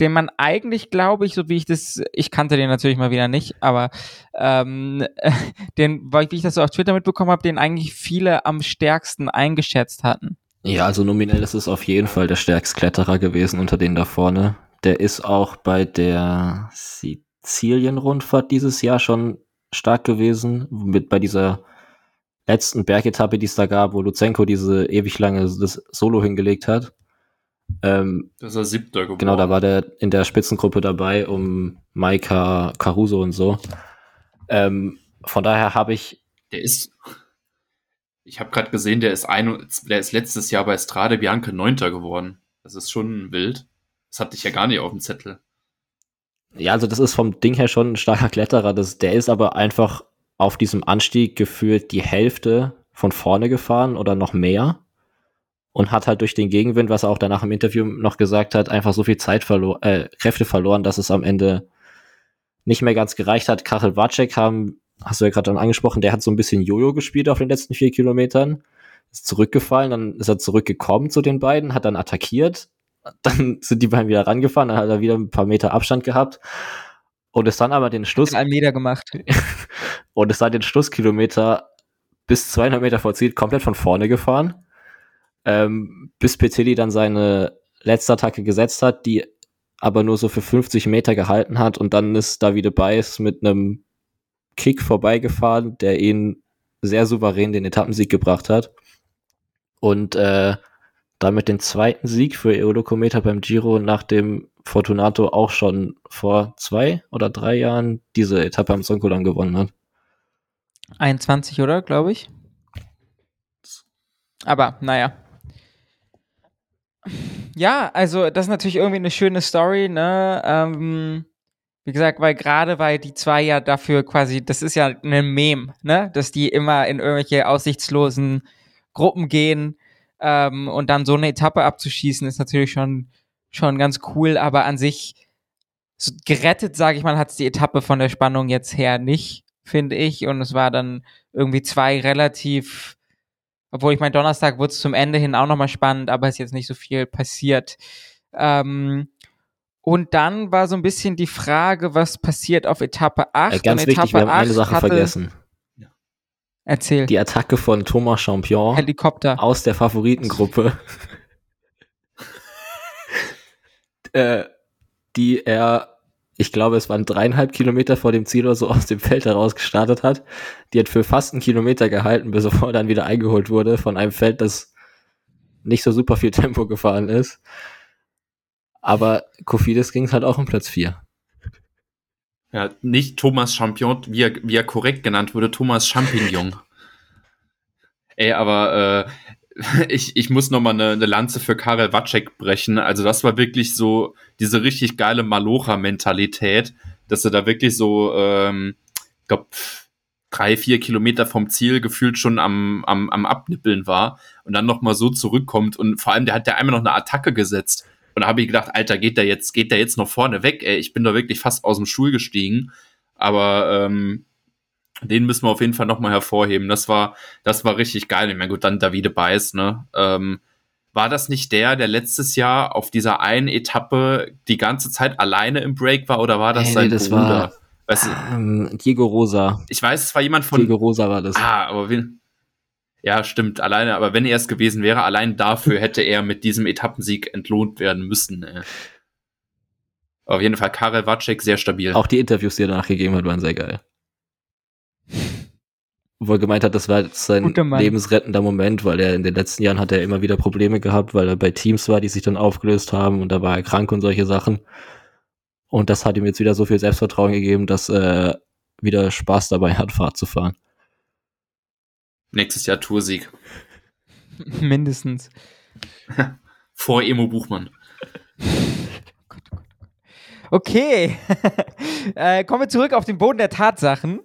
B: den man eigentlich, glaube ich, so wie ich das, ich kannte den natürlich mal wieder nicht, aber ähm, den, wie ich das so auf Twitter mitbekommen habe, den eigentlich viele am stärksten eingeschätzt hatten.
C: Ja, also nominell ist es auf jeden Fall der Stärkstkletterer gewesen unter denen da vorne. Der ist auch bei der Sizilien-Rundfahrt dieses Jahr schon stark gewesen, mit bei dieser letzten Bergetappe, die es da gab, wo Luzenko diese ewig lange das Solo hingelegt hat.
A: Ähm, das ist er siebter
C: geworden. Genau, da war der in der Spitzengruppe dabei, um Maika Caruso und so. Ähm, von daher habe ich.
A: Der ist. Ich habe gerade gesehen, der ist, ein, der ist letztes Jahr bei Strade Bianca Neunter geworden. Das ist schon wild. Das hatte ich ja gar nicht auf dem Zettel.
C: Ja, also das ist vom Ding her schon ein starker Kletterer. Das, der ist aber einfach auf diesem Anstieg gefühlt die Hälfte von vorne gefahren oder noch mehr und hat halt durch den Gegenwind, was er auch danach im Interview noch gesagt hat, einfach so viel Zeit verloren, äh, Kräfte verloren, dass es am Ende nicht mehr ganz gereicht hat. Karel Wacek haben, hast du ja gerade dann angesprochen, der hat so ein bisschen Jojo gespielt auf den letzten vier Kilometern, ist zurückgefallen, dann ist er zurückgekommen zu den beiden, hat dann attackiert, dann sind die beiden wieder rangefahren, dann hat er wieder ein paar Meter Abstand gehabt und ist dann aber den Schluss.
B: Einen Meter gemacht.
C: und ist dann den Schlusskilometer bis 200 Meter vor Ziel komplett von vorne gefahren. Ähm, bis Petilli dann seine letzte Attacke gesetzt hat, die aber nur so für 50 Meter gehalten hat und dann ist Davide Beis mit einem Kick vorbeigefahren, der ihn sehr souverän den Etappensieg gebracht hat. Und äh, damit den zweiten Sieg für Eolo Cometa beim Giro, nachdem Fortunato auch schon vor zwei oder drei Jahren diese Etappe am Sonkolan gewonnen hat.
B: 21, oder, glaube ich. Aber, naja. Ja, also das ist natürlich irgendwie eine schöne Story, ne? Ähm, wie gesagt, weil gerade weil die zwei ja dafür quasi, das ist ja ein Mem, ne? Dass die immer in irgendwelche aussichtslosen Gruppen gehen ähm, und dann so eine Etappe abzuschießen, ist natürlich schon, schon ganz cool, aber an sich so gerettet, sage ich mal, hat es die Etappe von der Spannung jetzt her nicht, finde ich. Und es war dann irgendwie zwei relativ, obwohl ich meine, Donnerstag wurde es zum Ende hin auch nochmal spannend, aber es ist jetzt nicht so viel passiert. Ähm, und dann war so ein bisschen die Frage, was passiert auf Etappe 8.
C: Äh, ganz
B: und
C: wichtig, wir haben eine Sache vergessen.
B: Erzähl.
C: Die Attacke von Thomas Champion.
B: Helikopter.
C: Aus der Favoritengruppe. äh, die er, ich glaube, es waren dreieinhalb Kilometer vor dem Ziel oder so aus dem Feld heraus gestartet hat. Die hat für fast einen Kilometer gehalten, bevor er dann wieder eingeholt wurde von einem Feld, das nicht so super viel Tempo gefahren ist. Aber Kofidis ging halt auch um Platz 4.
A: Ja, nicht Thomas Champion, wie er, wie er korrekt genannt wurde, Thomas Champignon. Ey, aber äh, ich, ich muss noch mal eine, eine Lanze für Karel Wacek brechen. Also das war wirklich so diese richtig geile Malocha-Mentalität, dass er da wirklich so, ähm, ich glaube, drei, vier Kilometer vom Ziel gefühlt schon am, am, am Abnippeln war und dann noch mal so zurückkommt und vor allem, der hat ja einmal noch eine Attacke gesetzt und da habe ich gedacht, Alter, geht der jetzt, geht der jetzt noch vorne weg? Ey, ich bin da wirklich fast aus dem Stuhl gestiegen. Aber ähm, den müssen wir auf jeden Fall nochmal hervorheben. Das war, das war richtig geil. Ich meine, gut, dann Davide Beis, ne? Ähm, war das nicht der, der letztes Jahr auf dieser einen Etappe die ganze Zeit alleine im Break war oder war das hey, sein
C: nee, das Bruder? War, weißt du, ähm, Diego Rosa.
A: Ich weiß, es war jemand von.
C: Diego Rosa war das.
A: Ah, aber wen, Ja, stimmt, alleine, aber wenn er es gewesen wäre, allein dafür hätte er mit diesem Etappensieg entlohnt werden müssen. Äh. Auf jeden Fall Karel Wacek sehr stabil.
C: Auch die Interviews, die er danach gegeben hat, waren sehr geil. Wo er gemeint hat, das war sein lebensrettender Moment, weil er in den letzten Jahren hat er immer wieder Probleme gehabt, weil er bei Teams war, die sich dann aufgelöst haben und da war er krank und solche Sachen. Und das hat ihm jetzt wieder so viel Selbstvertrauen gegeben, dass er wieder Spaß dabei hat, Fahrt zu fahren.
A: Nächstes Jahr Toursieg.
B: Mindestens.
A: Vor Emo Buchmann.
B: Okay. äh, kommen wir zurück auf den Boden der Tatsachen.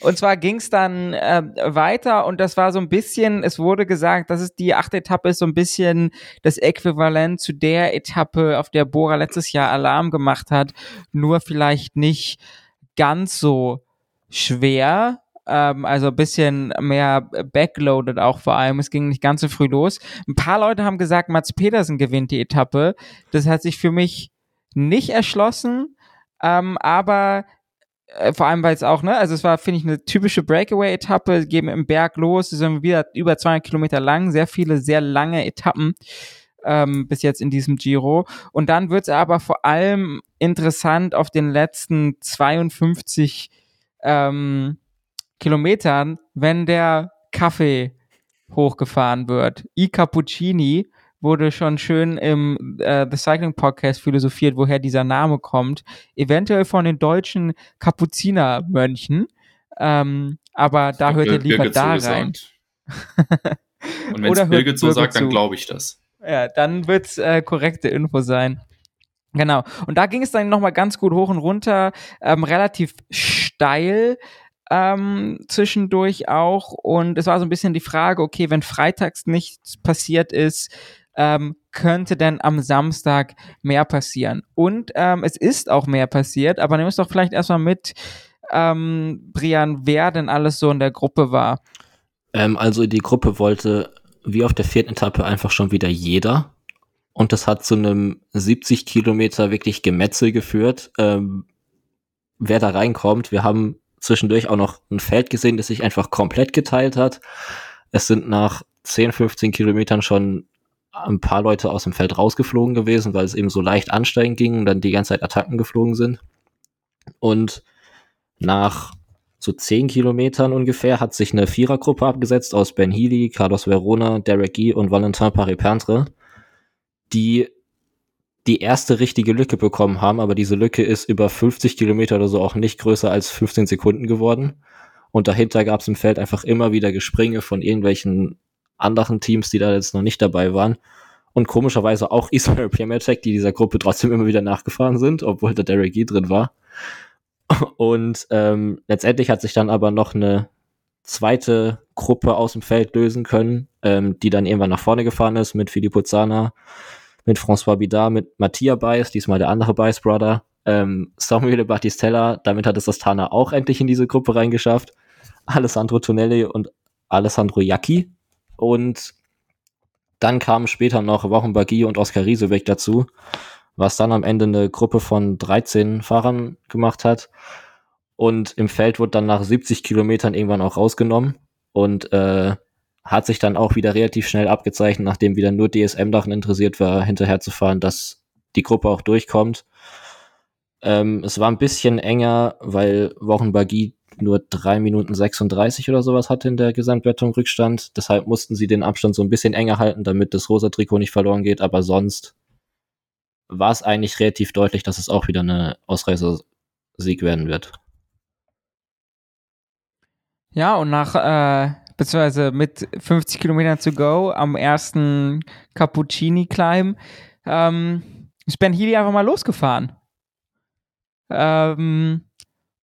B: Und zwar ging es dann äh, weiter und das war so ein bisschen, es wurde gesagt, dass es die achte Etappe ist so ein bisschen das Äquivalent zu der Etappe, auf der Bora letztes Jahr Alarm gemacht hat, nur vielleicht nicht ganz so schwer, ähm, also ein bisschen mehr backloaded auch vor allem. Es ging nicht ganz so früh los. Ein paar Leute haben gesagt, Mats Pedersen gewinnt die Etappe. Das hat sich für mich nicht erschlossen, ähm, aber äh, vor allem, weil es auch, ne, also es war, finde ich, eine typische Breakaway-Etappe, geben im Berg los, sind wieder über 200 Kilometer lang, sehr viele, sehr lange Etappen ähm, bis jetzt in diesem Giro. Und dann wird es aber vor allem interessant auf den letzten 52 ähm, Kilometern, wenn der Kaffee hochgefahren wird. I Cappuccini wurde schon schön im äh, The Cycling Podcast philosophiert, woher dieser Name kommt. Eventuell von den deutschen Kapuzinermönchen. Ähm, aber da hört ihr lieber da rein.
A: Und wenn es Birgit so sagt, dann glaube ich das.
B: Ja, dann wird's äh, korrekte Info sein. Genau. Und da ging es dann nochmal ganz gut hoch und runter, ähm, relativ steil ähm, zwischendurch auch. Und es war so ein bisschen die Frage, okay, wenn freitags nichts passiert ist, ähm, könnte denn am Samstag mehr passieren? Und ähm, es ist auch mehr passiert, aber nimm es doch vielleicht erstmal mit, ähm, Brian, wer denn alles so in der Gruppe war.
C: Ähm, also die Gruppe wollte, wie auf der vierten Etappe, einfach schon wieder jeder. Und das hat zu einem 70 Kilometer wirklich Gemetzel geführt. Ähm, wer da reinkommt, wir haben zwischendurch auch noch ein Feld gesehen, das sich einfach komplett geteilt hat. Es sind nach 10, 15 Kilometern schon ein paar Leute aus dem Feld rausgeflogen gewesen, weil es eben so leicht ansteigend ging und dann die ganze Zeit Attacken geflogen sind. Und nach so zehn Kilometern ungefähr hat sich eine Vierergruppe abgesetzt aus Ben Healy, Carlos Verona, Derek Guy und Valentin Paré-Pentre, die die erste richtige Lücke bekommen haben, aber diese Lücke ist über 50 Kilometer oder so auch nicht größer als 15 Sekunden geworden. Und dahinter gab es im Feld einfach immer wieder Gespringe von irgendwelchen anderen Teams, die da jetzt noch nicht dabei waren. Und komischerweise auch Israel Piamatek, die dieser Gruppe trotzdem immer wieder nachgefahren sind, obwohl der Derek Gee drin war. Und ähm, letztendlich hat sich dann aber noch eine zweite Gruppe aus dem Feld lösen können, ähm, die dann irgendwann nach vorne gefahren ist mit Filippo Zana, mit François Bidard, mit Mattia Beis, diesmal der andere Beis Brother, ähm, Samuele Battistella, damit hat es das Tana auch endlich in diese Gruppe reingeschafft, Alessandro Tonelli und Alessandro Jacchi, und dann kamen später noch Wochenbagui und Oskar Riesebeck dazu, was dann am Ende eine Gruppe von 13 Fahrern gemacht hat. Und im Feld wurde dann nach 70 Kilometern irgendwann auch rausgenommen und äh, hat sich dann auch wieder relativ schnell abgezeichnet, nachdem wieder nur DSM daran interessiert war, hinterherzufahren, dass die Gruppe auch durchkommt. Ähm, es war ein bisschen enger, weil Wochenbagui nur drei Minuten 36 oder sowas hatte in der Gesamtwertung Rückstand. Deshalb mussten sie den Abstand so ein bisschen enger halten, damit das rosa Trikot nicht verloren geht. Aber sonst war es eigentlich relativ deutlich, dass es auch wieder eine Ausreißersieg werden wird.
B: Ja, und nach, äh, beziehungsweise mit 50 Kilometern zu go am ersten Cappuccini-Climb, ähm, ist Ben Healy einfach mal losgefahren. Ähm,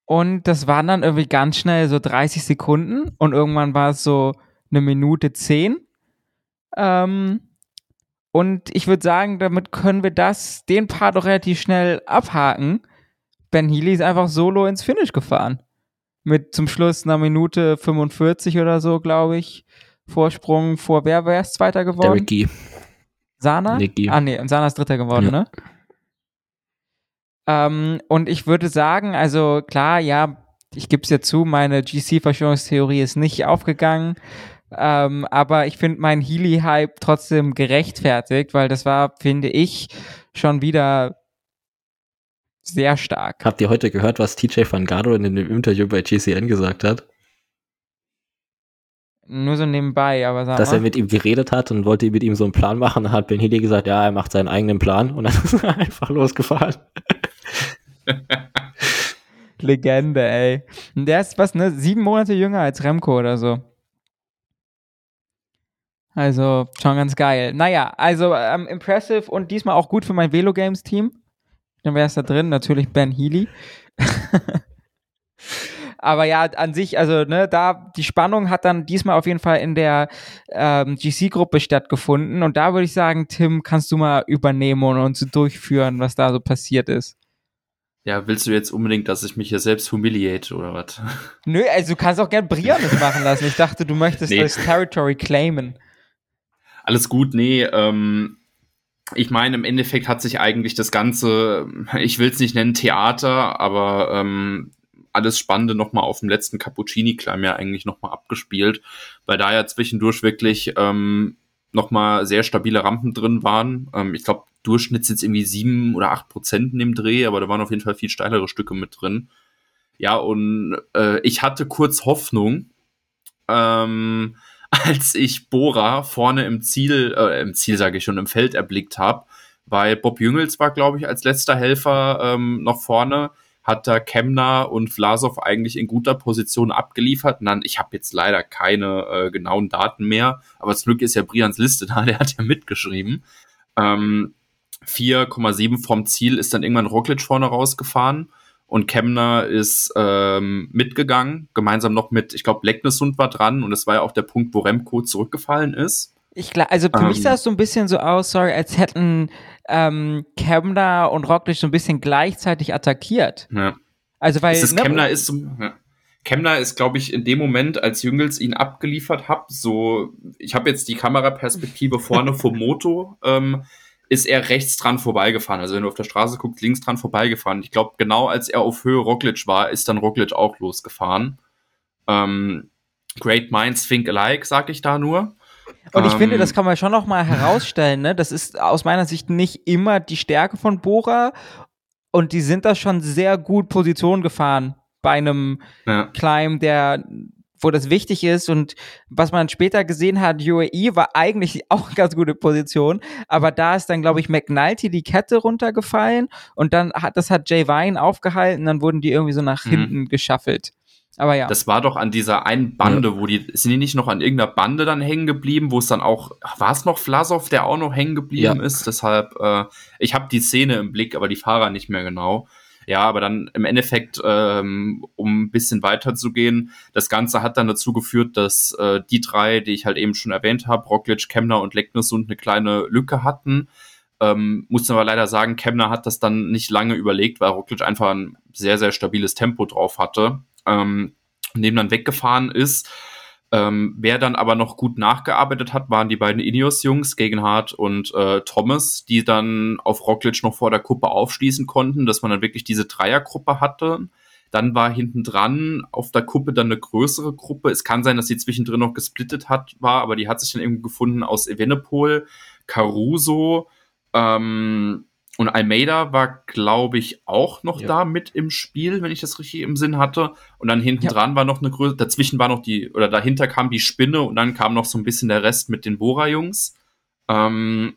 B: und das waren dann irgendwie ganz schnell so 30 Sekunden und irgendwann war es so eine Minute 10. Ähm, und ich würde sagen, damit können wir das, den Part doch relativ schnell abhaken. Ben Healy ist einfach solo ins Finish gefahren. Mit zum Schluss einer Minute 45 oder so, glaube ich. Vorsprung vor wer wäre es Zweiter geworden?
C: Derek Guy.
B: Sana?
C: Nicky.
B: Ah, nee, Sana ist Dritter geworden, ja. ne? Ähm, und ich würde sagen, also klar, ja, ich gebe es ja zu, meine GC-Verschwörungstheorie ist nicht aufgegangen. Ähm, aber ich finde meinen Healy-Hype trotzdem gerechtfertigt, weil das war, finde ich, schon wieder sehr stark.
C: Habt ihr heute gehört, was TJ Van Gardner in dem Interview bei GCN gesagt hat?
B: Nur so nebenbei, aber
C: sag Dass mal. er mit ihm geredet hat und wollte mit ihm so einen Plan machen. Dann hat Ben Healy gesagt, ja, er macht seinen eigenen Plan und dann ist er einfach losgefahren.
B: Legende, ey. Und der ist was, ne? Sieben Monate jünger als Remco oder so. Also schon ganz geil. Naja, also ähm, impressive und diesmal auch gut für mein Velo Games Team. Dann wäre es da drin, natürlich Ben Healy. Aber ja, an sich, also ne, da die Spannung hat dann diesmal auf jeden Fall in der ähm, GC-Gruppe stattgefunden. Und da würde ich sagen, Tim, kannst du mal übernehmen und uns durchführen, was da so passiert ist.
A: Ja, willst du jetzt unbedingt, dass ich mich hier selbst humiliate oder was?
B: Nö, also du kannst auch gern Brian das machen lassen. Ich dachte, du möchtest nee. das Territory claimen.
A: Alles gut, nee, ähm, ich meine, im Endeffekt hat sich eigentlich das Ganze, ich will es nicht nennen Theater, aber ähm, alles Spannende nochmal auf dem letzten Cappuccini-Climb ja eigentlich nochmal abgespielt, weil da ja zwischendurch wirklich ähm, nochmal sehr stabile Rampen drin waren. Ähm, ich glaube, Durchschnitt sind irgendwie sieben oder acht Prozent in dem Dreh, aber da waren auf jeden Fall viel steilere Stücke mit drin. Ja, und äh, ich hatte kurz Hoffnung, ähm, als ich Bora vorne im Ziel, äh, im Ziel sage ich schon, im Feld erblickt habe, weil Bob Jüngels war, glaube ich, als letzter Helfer ähm, noch vorne, hat da Kemner und Vlasov eigentlich in guter Position abgeliefert. Dann, ich habe jetzt leider keine äh, genauen Daten mehr, aber zum Glück ist ja Brians Liste da, der hat ja mitgeschrieben. Ähm, 4,7 vom Ziel ist dann irgendwann Roglic vorne rausgefahren und Kemner ist ähm, mitgegangen, gemeinsam noch mit, ich glaube, Lecknessund war dran und das war ja auch der Punkt, wo Remco zurückgefallen ist.
B: Ich glaube, also für ähm, mich sah es so ein bisschen so aus, sorry, als hätten ähm, Kemner und Roglic so ein bisschen gleichzeitig attackiert.
A: Ja. Also weil ist ne, Kemner ist ja. Kemner ist, glaube ich, in dem Moment, als Jüngels ihn abgeliefert hat, so, ich habe jetzt die Kameraperspektive vorne vom Moto, ähm, ist er rechts dran vorbeigefahren. Also wenn du auf der Straße guckst, links dran vorbeigefahren. Ich glaube, genau als er auf Höhe Roglic war, ist dann Roglic auch losgefahren. Ähm, Great Minds think alike, sag ich da nur.
B: Und ich ähm, finde, das kann man schon noch mal herausstellen. Ne? Das ist aus meiner Sicht nicht immer die Stärke von Bora. Und die sind da schon sehr gut Position gefahren bei einem ja. Climb, der wo das wichtig ist und was man später gesehen hat, UAE war eigentlich auch eine ganz gute Position, aber da ist dann, glaube ich, McNulty die Kette runtergefallen und dann hat, das hat Jay Vine aufgehalten, dann wurden die irgendwie so nach mhm. hinten geschaffelt. Aber ja.
A: Das war doch an dieser einen Bande, ja. wo die, sind die nicht noch an irgendeiner Bande dann hängen geblieben, wo es dann auch, war es noch Vlasov, der auch noch hängen geblieben ja. ist? Deshalb, äh, ich habe die Szene im Blick, aber die Fahrer nicht mehr genau. Ja, aber dann im Endeffekt, ähm, um ein bisschen weiter zu gehen, das Ganze hat dann dazu geführt, dass äh, die drei, die ich halt eben schon erwähnt habe, Roglic, Kemner und Lecknessund, eine kleine Lücke hatten. Ähm, muss aber leider sagen, Kemner hat das dann nicht lange überlegt, weil Roglic einfach ein sehr, sehr stabiles Tempo drauf hatte ähm, dem dann weggefahren ist. Ähm, wer dann aber noch gut nachgearbeitet hat, waren die beiden Ineos-Jungs, Gegenhardt und äh, Thomas, die dann auf Roglic noch vor der Kuppe aufschließen konnten, dass man dann wirklich diese Dreiergruppe hatte. Dann war hinten dran auf der Kuppe dann eine größere Gruppe. Es kann sein, dass sie zwischendrin noch gesplittet hat, war, aber die hat sich dann irgendwie gefunden aus Evenepoel, Caruso, ähm, und Almeida war, glaube ich, auch noch ja. da mit im Spiel, wenn ich das richtig im Sinn hatte. Und dann hinten ja. dran war noch eine Größe, dazwischen war noch die, oder dahinter kam die Spinne und dann kam noch so ein bisschen der Rest mit den Bora-Jungs. Ähm,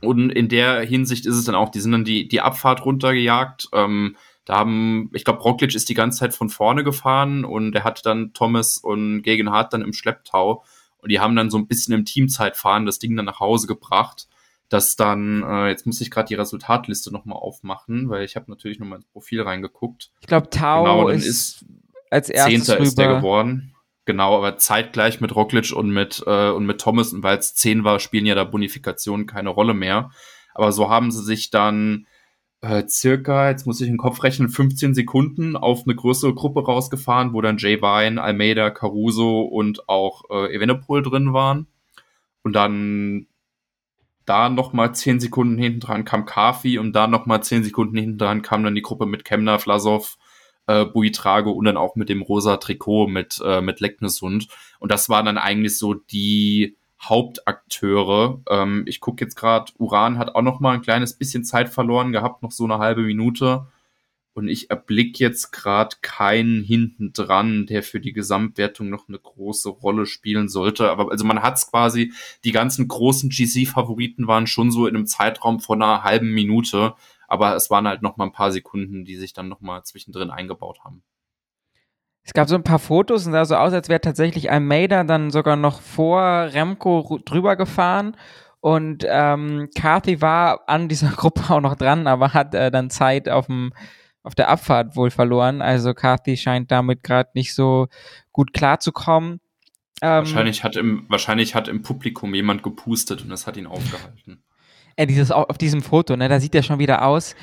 A: und in der Hinsicht ist es dann auch, die sind dann die, die Abfahrt runtergejagt. Ähm, da haben, ich glaube, Roglic ist die ganze Zeit von vorne gefahren und er hat dann Thomas und Gegenhardt dann im Schlepptau. Und die haben dann so ein bisschen im Teamzeitfahren das Ding dann nach Hause gebracht dass dann, äh, jetzt muss ich gerade die Resultatliste nochmal aufmachen, weil ich habe natürlich nochmal ins Profil reingeguckt.
B: Ich glaube, Tau genau, ist, ist als erstes
A: Zehnter ist der geworden. Genau, aber zeitgleich mit Roglic und mit, äh, und mit Thomas, und weil es zehn war, spielen ja da Bonifikationen keine Rolle mehr. Aber so haben sie sich dann äh, circa, jetzt muss ich den Kopf rechnen, 15 Sekunden auf eine größere Gruppe rausgefahren, wo dann Jay Vine, Almeida, Caruso und auch äh, Evenepoel drin waren. Und dann da nochmal zehn Sekunden hinten dran kam Kafi und da nochmal zehn Sekunden hinten dran kam dann die Gruppe mit Kemner, Vlasov, äh, Buitrago und dann auch mit dem rosa Trikot mit, äh, mit Lecknesund. Und das waren dann eigentlich so die Hauptakteure. Ähm, ich gucke jetzt gerade, Uran hat auch noch mal ein kleines bisschen Zeit verloren gehabt, noch so eine halbe Minute. Und ich erblick jetzt gerade keinen hinten dran, der für die Gesamtwertung noch eine große Rolle spielen sollte. Aber also man hat es quasi, die ganzen großen GC-Favoriten waren schon so in einem Zeitraum von einer halben Minute. Aber es waren halt noch mal ein paar Sekunden, die sich dann noch mal zwischendrin eingebaut haben.
B: Es gab so ein paar Fotos und sah so aus, als wäre tatsächlich Almeida dann sogar noch vor Remco drüber gefahren. Und ähm, Carthy war an dieser Gruppe auch noch dran, aber hat äh, dann Zeit auf dem auf der Abfahrt wohl verloren. Also Carthy scheint damit gerade nicht so gut klarzukommen.
A: Ähm, wahrscheinlich, hat im, wahrscheinlich hat im Publikum jemand gepustet und das hat ihn aufgehalten.
B: Äh, dieses, auf diesem Foto, ne, da sieht er schon wieder aus.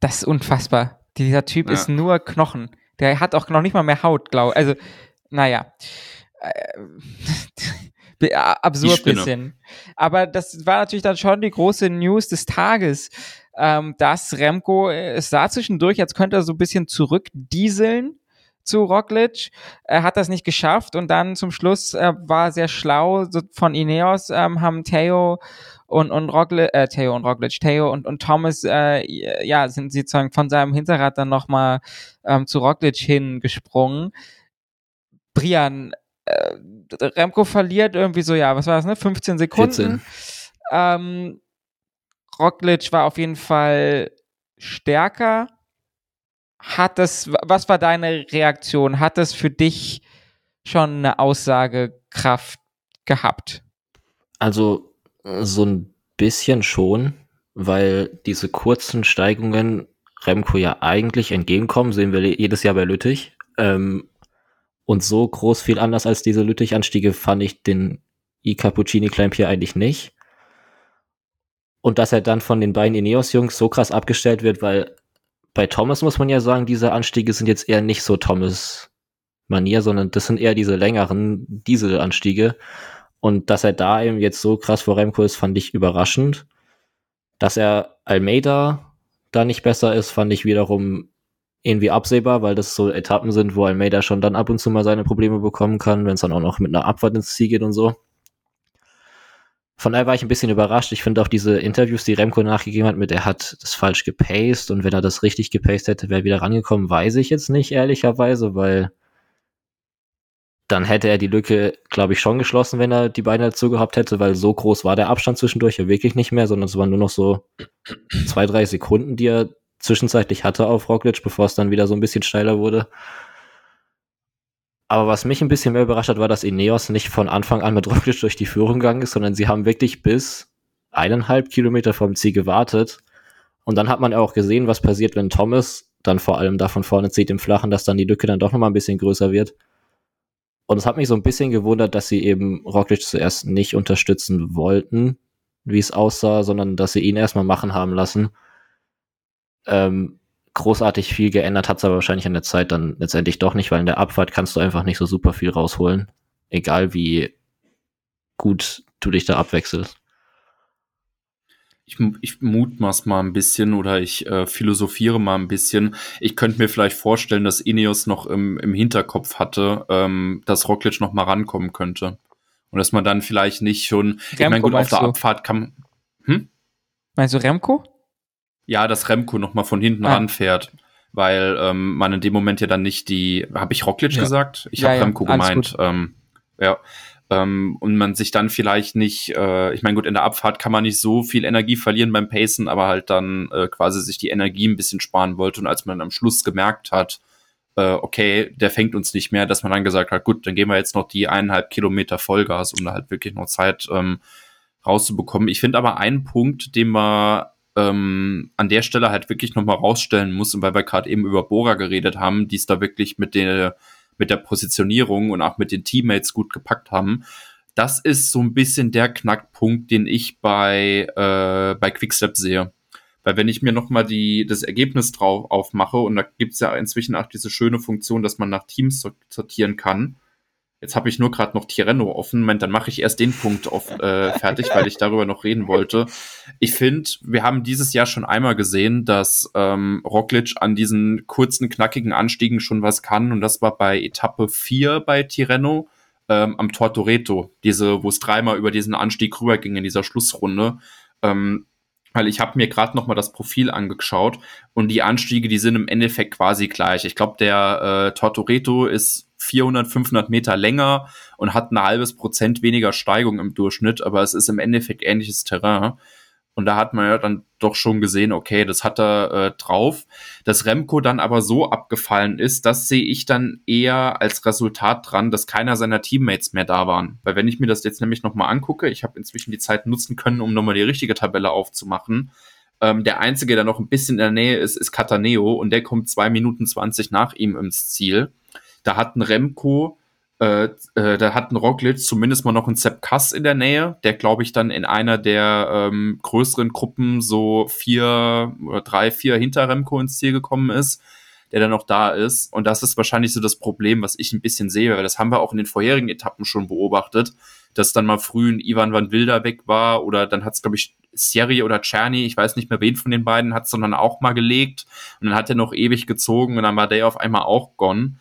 B: Das ist unfassbar. Dieser Typ ja. ist nur Knochen. Der hat auch noch nicht mal mehr Haut, glaube ich. Also, naja. Äh, absurd bisschen. Aber das war natürlich dann schon die große News des Tages ähm, dass Remco, äh, es sah zwischendurch, als könnte er so ein bisschen zurückdieseln zu Roglic. Er hat das nicht geschafft und dann zum Schluss äh, war sehr schlau so von Ineos, ähm, haben Theo und, und Roglic, äh, Theo und Roglic, Theo und, und Thomas, äh, ja, sind sie sozusagen von seinem Hinterrad dann nochmal ähm, zu Roglic hingesprungen. Brian, äh, Remco verliert irgendwie so, ja, was war das, ne? 15 Sekunden. 14. Ähm, Roglic war auf jeden Fall stärker. Hat das, was war deine Reaktion? Hat das für dich schon eine Aussagekraft gehabt?
C: Also, so ein bisschen schon, weil diese kurzen Steigungen Remco ja eigentlich entgegenkommen, sehen wir jedes Jahr bei Lüttich. Ähm, und so groß viel anders als diese Lüttich-Anstiege fand ich den I Cappuccini Climb hier eigentlich nicht. Und dass er dann von den beiden Ineos-Jungs so krass abgestellt wird, weil bei Thomas muss man ja sagen, diese Anstiege sind jetzt eher nicht so Thomas Manier, sondern das sind eher diese längeren Diesel-Anstiege. Und dass er da eben jetzt so krass vor Remco ist, fand ich überraschend. Dass er Almeida da nicht besser ist, fand ich wiederum irgendwie absehbar, weil das so Etappen sind, wo Almeida schon dann ab und zu mal seine Probleme bekommen kann, wenn es dann auch noch mit einer Abfahrt ins Ziel geht und so. Von daher war ich ein bisschen überrascht. Ich finde auch diese Interviews, die Remco nachgegeben hat, mit er hat das falsch gepaced und wenn er das richtig gepaced hätte, wäre er wieder rangekommen, weiß ich jetzt nicht, ehrlicherweise, weil dann hätte er die Lücke, glaube ich, schon geschlossen, wenn er die Beine dazu gehabt hätte, weil so groß war der Abstand zwischendurch ja wirklich nicht mehr, sondern es waren nur noch so zwei, drei Sekunden, die er zwischenzeitlich hatte auf Roglic, bevor es dann wieder so ein bisschen steiler wurde. Aber was mich ein bisschen mehr überrascht hat, war, dass Ineos nicht von Anfang an mit Roglic durch die Führung gegangen ist, sondern sie haben wirklich bis eineinhalb Kilometer vom Ziel gewartet. Und dann hat man auch gesehen, was passiert, wenn Thomas dann vor allem da von vorne zieht im Flachen, dass dann die Lücke dann doch nochmal ein bisschen größer wird. Und es hat mich so ein bisschen gewundert, dass sie eben Roglic zuerst nicht unterstützen wollten, wie es aussah, sondern dass sie ihn erstmal machen haben lassen. Ähm, großartig viel geändert hat es aber wahrscheinlich an der Zeit dann letztendlich doch nicht, weil in der Abfahrt kannst du einfach nicht so super viel rausholen. Egal wie gut du dich da abwechselst.
A: Ich, ich mutmaß mal ein bisschen oder ich äh, philosophiere mal ein bisschen. Ich könnte mir vielleicht vorstellen, dass Ineos noch im, im Hinterkopf hatte, ähm, dass Roglic noch mal rankommen könnte. Und dass man dann vielleicht nicht schon,
B: Remco, ich meine, gut, auf der
A: du? Abfahrt kann.
B: Hm? Meinst du Remco?
A: Ja, dass Remco noch mal von hinten ah. ranfährt, weil ähm, man in dem Moment ja dann nicht die, habe ich Roglic ja. gesagt? Ich ja, habe ja, Remco gemeint. Ähm, ja. Ähm, und man sich dann vielleicht nicht, äh, ich meine, gut, in der Abfahrt kann man nicht so viel Energie verlieren beim Pacen, aber halt dann äh, quasi sich die Energie ein bisschen sparen wollte und als man am Schluss gemerkt hat, äh, okay, der fängt uns nicht mehr, dass man dann gesagt hat, gut, dann gehen wir jetzt noch die eineinhalb Kilometer Vollgas, um da halt wirklich noch Zeit ähm, rauszubekommen. Ich finde aber einen Punkt, den wir ähm, an der Stelle halt wirklich nochmal rausstellen muss, und weil wir gerade eben über Bora geredet haben, die es da wirklich mit der, mit der Positionierung und auch mit den Teammates gut gepackt haben. Das ist so ein bisschen der Knackpunkt, den ich bei, äh, bei Quickstep sehe. Weil wenn ich mir nochmal die, das Ergebnis drauf aufmache, und da gibt's ja inzwischen auch diese schöne Funktion, dass man nach Teams sortieren kann, Jetzt habe ich nur gerade noch Tirreno offen. Moment, dann mache ich erst den Punkt auf, äh, fertig, weil ich darüber noch reden wollte. Ich finde, wir haben dieses Jahr schon einmal gesehen, dass ähm, Roglic an diesen kurzen, knackigen Anstiegen schon was kann. Und das war bei Etappe 4 bei Tirreno ähm, am Tortoreto. Diese, wo es dreimal über diesen Anstieg rüberging in dieser Schlussrunde. Ähm, weil ich habe mir gerade noch mal das Profil angeschaut und die Anstiege, die sind im Endeffekt quasi gleich. Ich glaube, der äh, Tortoreto ist 400, 500 Meter länger und hat ein halbes Prozent weniger Steigung im Durchschnitt, aber es ist im Endeffekt ähnliches Terrain. Und da hat man ja dann doch schon gesehen, okay, das hat er äh, drauf. Dass Remco dann aber so abgefallen ist, das sehe ich dann eher als Resultat dran, dass keiner seiner Teammates mehr da waren. Weil wenn ich mir das jetzt nämlich nochmal angucke, ich habe inzwischen die Zeit nutzen können, um nochmal die richtige Tabelle aufzumachen. Ähm, der Einzige, der noch ein bisschen in der Nähe ist, ist Cataneo und der kommt zwei Minuten zwanzig nach ihm ins Ziel. Da hat ein Remco, äh, äh, da hat ein Roglic zumindest mal noch einen Sepp Kass in der Nähe, der glaube ich dann in einer der ähm, größeren Gruppen so vier oder drei, vier hinter Remco ins Ziel gekommen ist, der dann noch da ist. Und das ist wahrscheinlich so das Problem, was ich ein bisschen sehe, weil das haben wir auch in den vorherigen Etappen schon beobachtet, dass dann mal früh ein Ivan van Wilder weg war oder dann hat es, glaube ich, Sierri oder Czerny, ich weiß nicht mehr wen von den beiden, hat es dann auch mal gelegt und dann hat er noch ewig gezogen und dann war der auf einmal auch gone.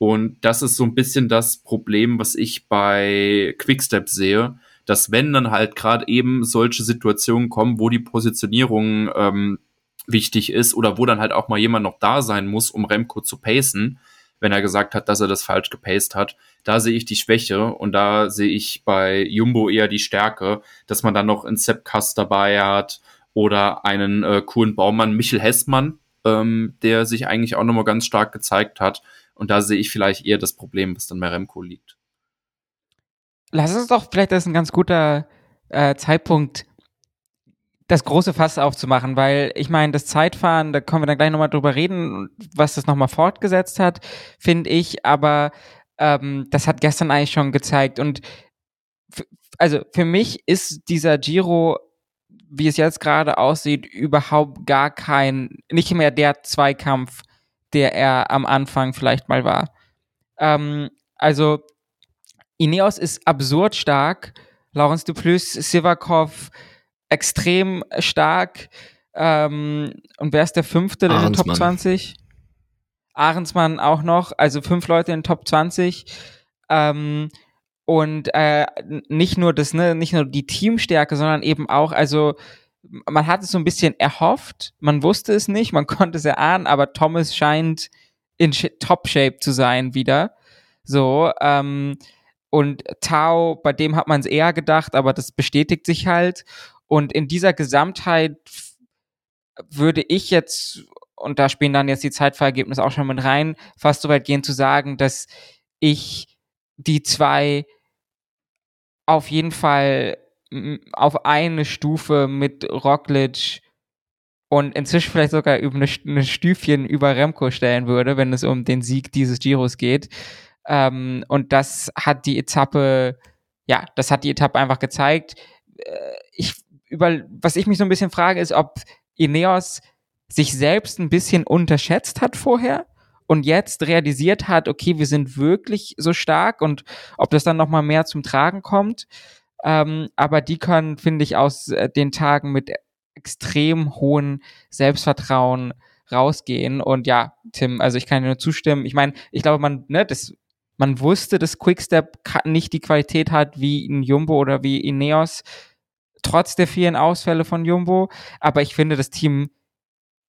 A: Und das ist so ein bisschen das Problem, was ich bei Quickstep sehe, dass wenn dann halt gerade eben solche Situationen kommen, wo die Positionierung ähm, wichtig ist oder wo dann halt auch mal jemand noch da sein muss, um Remco zu pacen, wenn er gesagt hat, dass er das falsch gepaced hat. Da sehe ich die Schwäche und da sehe ich bei Jumbo eher die Stärke, dass man dann noch einen Sepp dabei hat oder einen äh, coolen Baumann, Michel Hessmann, ähm, der sich eigentlich auch nochmal ganz stark gezeigt hat. Und da sehe ich vielleicht eher das Problem, was dann bei Remco liegt.
B: Lass uns doch, vielleicht das ist ein ganz guter äh, Zeitpunkt, das große Fass aufzumachen, weil ich meine, das Zeitfahren, da können wir dann gleich nochmal drüber reden, was das nochmal fortgesetzt hat, finde ich, aber ähm, das hat gestern eigentlich schon gezeigt und also für mich ist dieser Giro, wie es jetzt gerade aussieht, überhaupt gar kein, nicht mehr der Zweikampf, der er am Anfang vielleicht mal war. Ähm, also Ineos ist absurd stark, Laurence Duplus, Sivakov extrem stark. Ähm, und wer ist der fünfte in den Top 20? Ahrensmann auch noch, also fünf Leute in den Top 20. Ähm, und äh, nicht nur das, ne, nicht nur die Teamstärke, sondern eben auch, also man hat es so ein bisschen erhofft, man wusste es nicht, man konnte es erahnen, aber Thomas scheint in Top-Shape zu sein wieder. So, ähm, und Tao, bei dem hat man es eher gedacht, aber das bestätigt sich halt. Und in dieser Gesamtheit würde ich jetzt, und da spielen dann jetzt die Zeitverhältnisse auch schon mit rein, fast so weit gehen zu sagen, dass ich die zwei auf jeden Fall auf eine Stufe mit Roglic und inzwischen vielleicht sogar über eine, eine Stüfchen über Remco stellen würde, wenn es um den Sieg dieses Giros geht. Ähm, und das hat die Etappe, ja, das hat die Etappe einfach gezeigt. Äh, ich über, was ich mich so ein bisschen frage, ist, ob Ineos sich selbst ein bisschen unterschätzt hat vorher und jetzt realisiert hat, okay, wir sind wirklich so stark und ob das dann noch mal mehr zum Tragen kommt. Ähm, aber die können, finde ich, aus äh, den Tagen mit extrem hohem Selbstvertrauen rausgehen. Und ja, Tim, also ich kann dir nur zustimmen. Ich meine, ich glaube, man, ne, das, man wusste, dass Quickstep nicht die Qualität hat wie ein Jumbo oder wie Ineos, trotz der vielen Ausfälle von Jumbo. Aber ich finde, das Team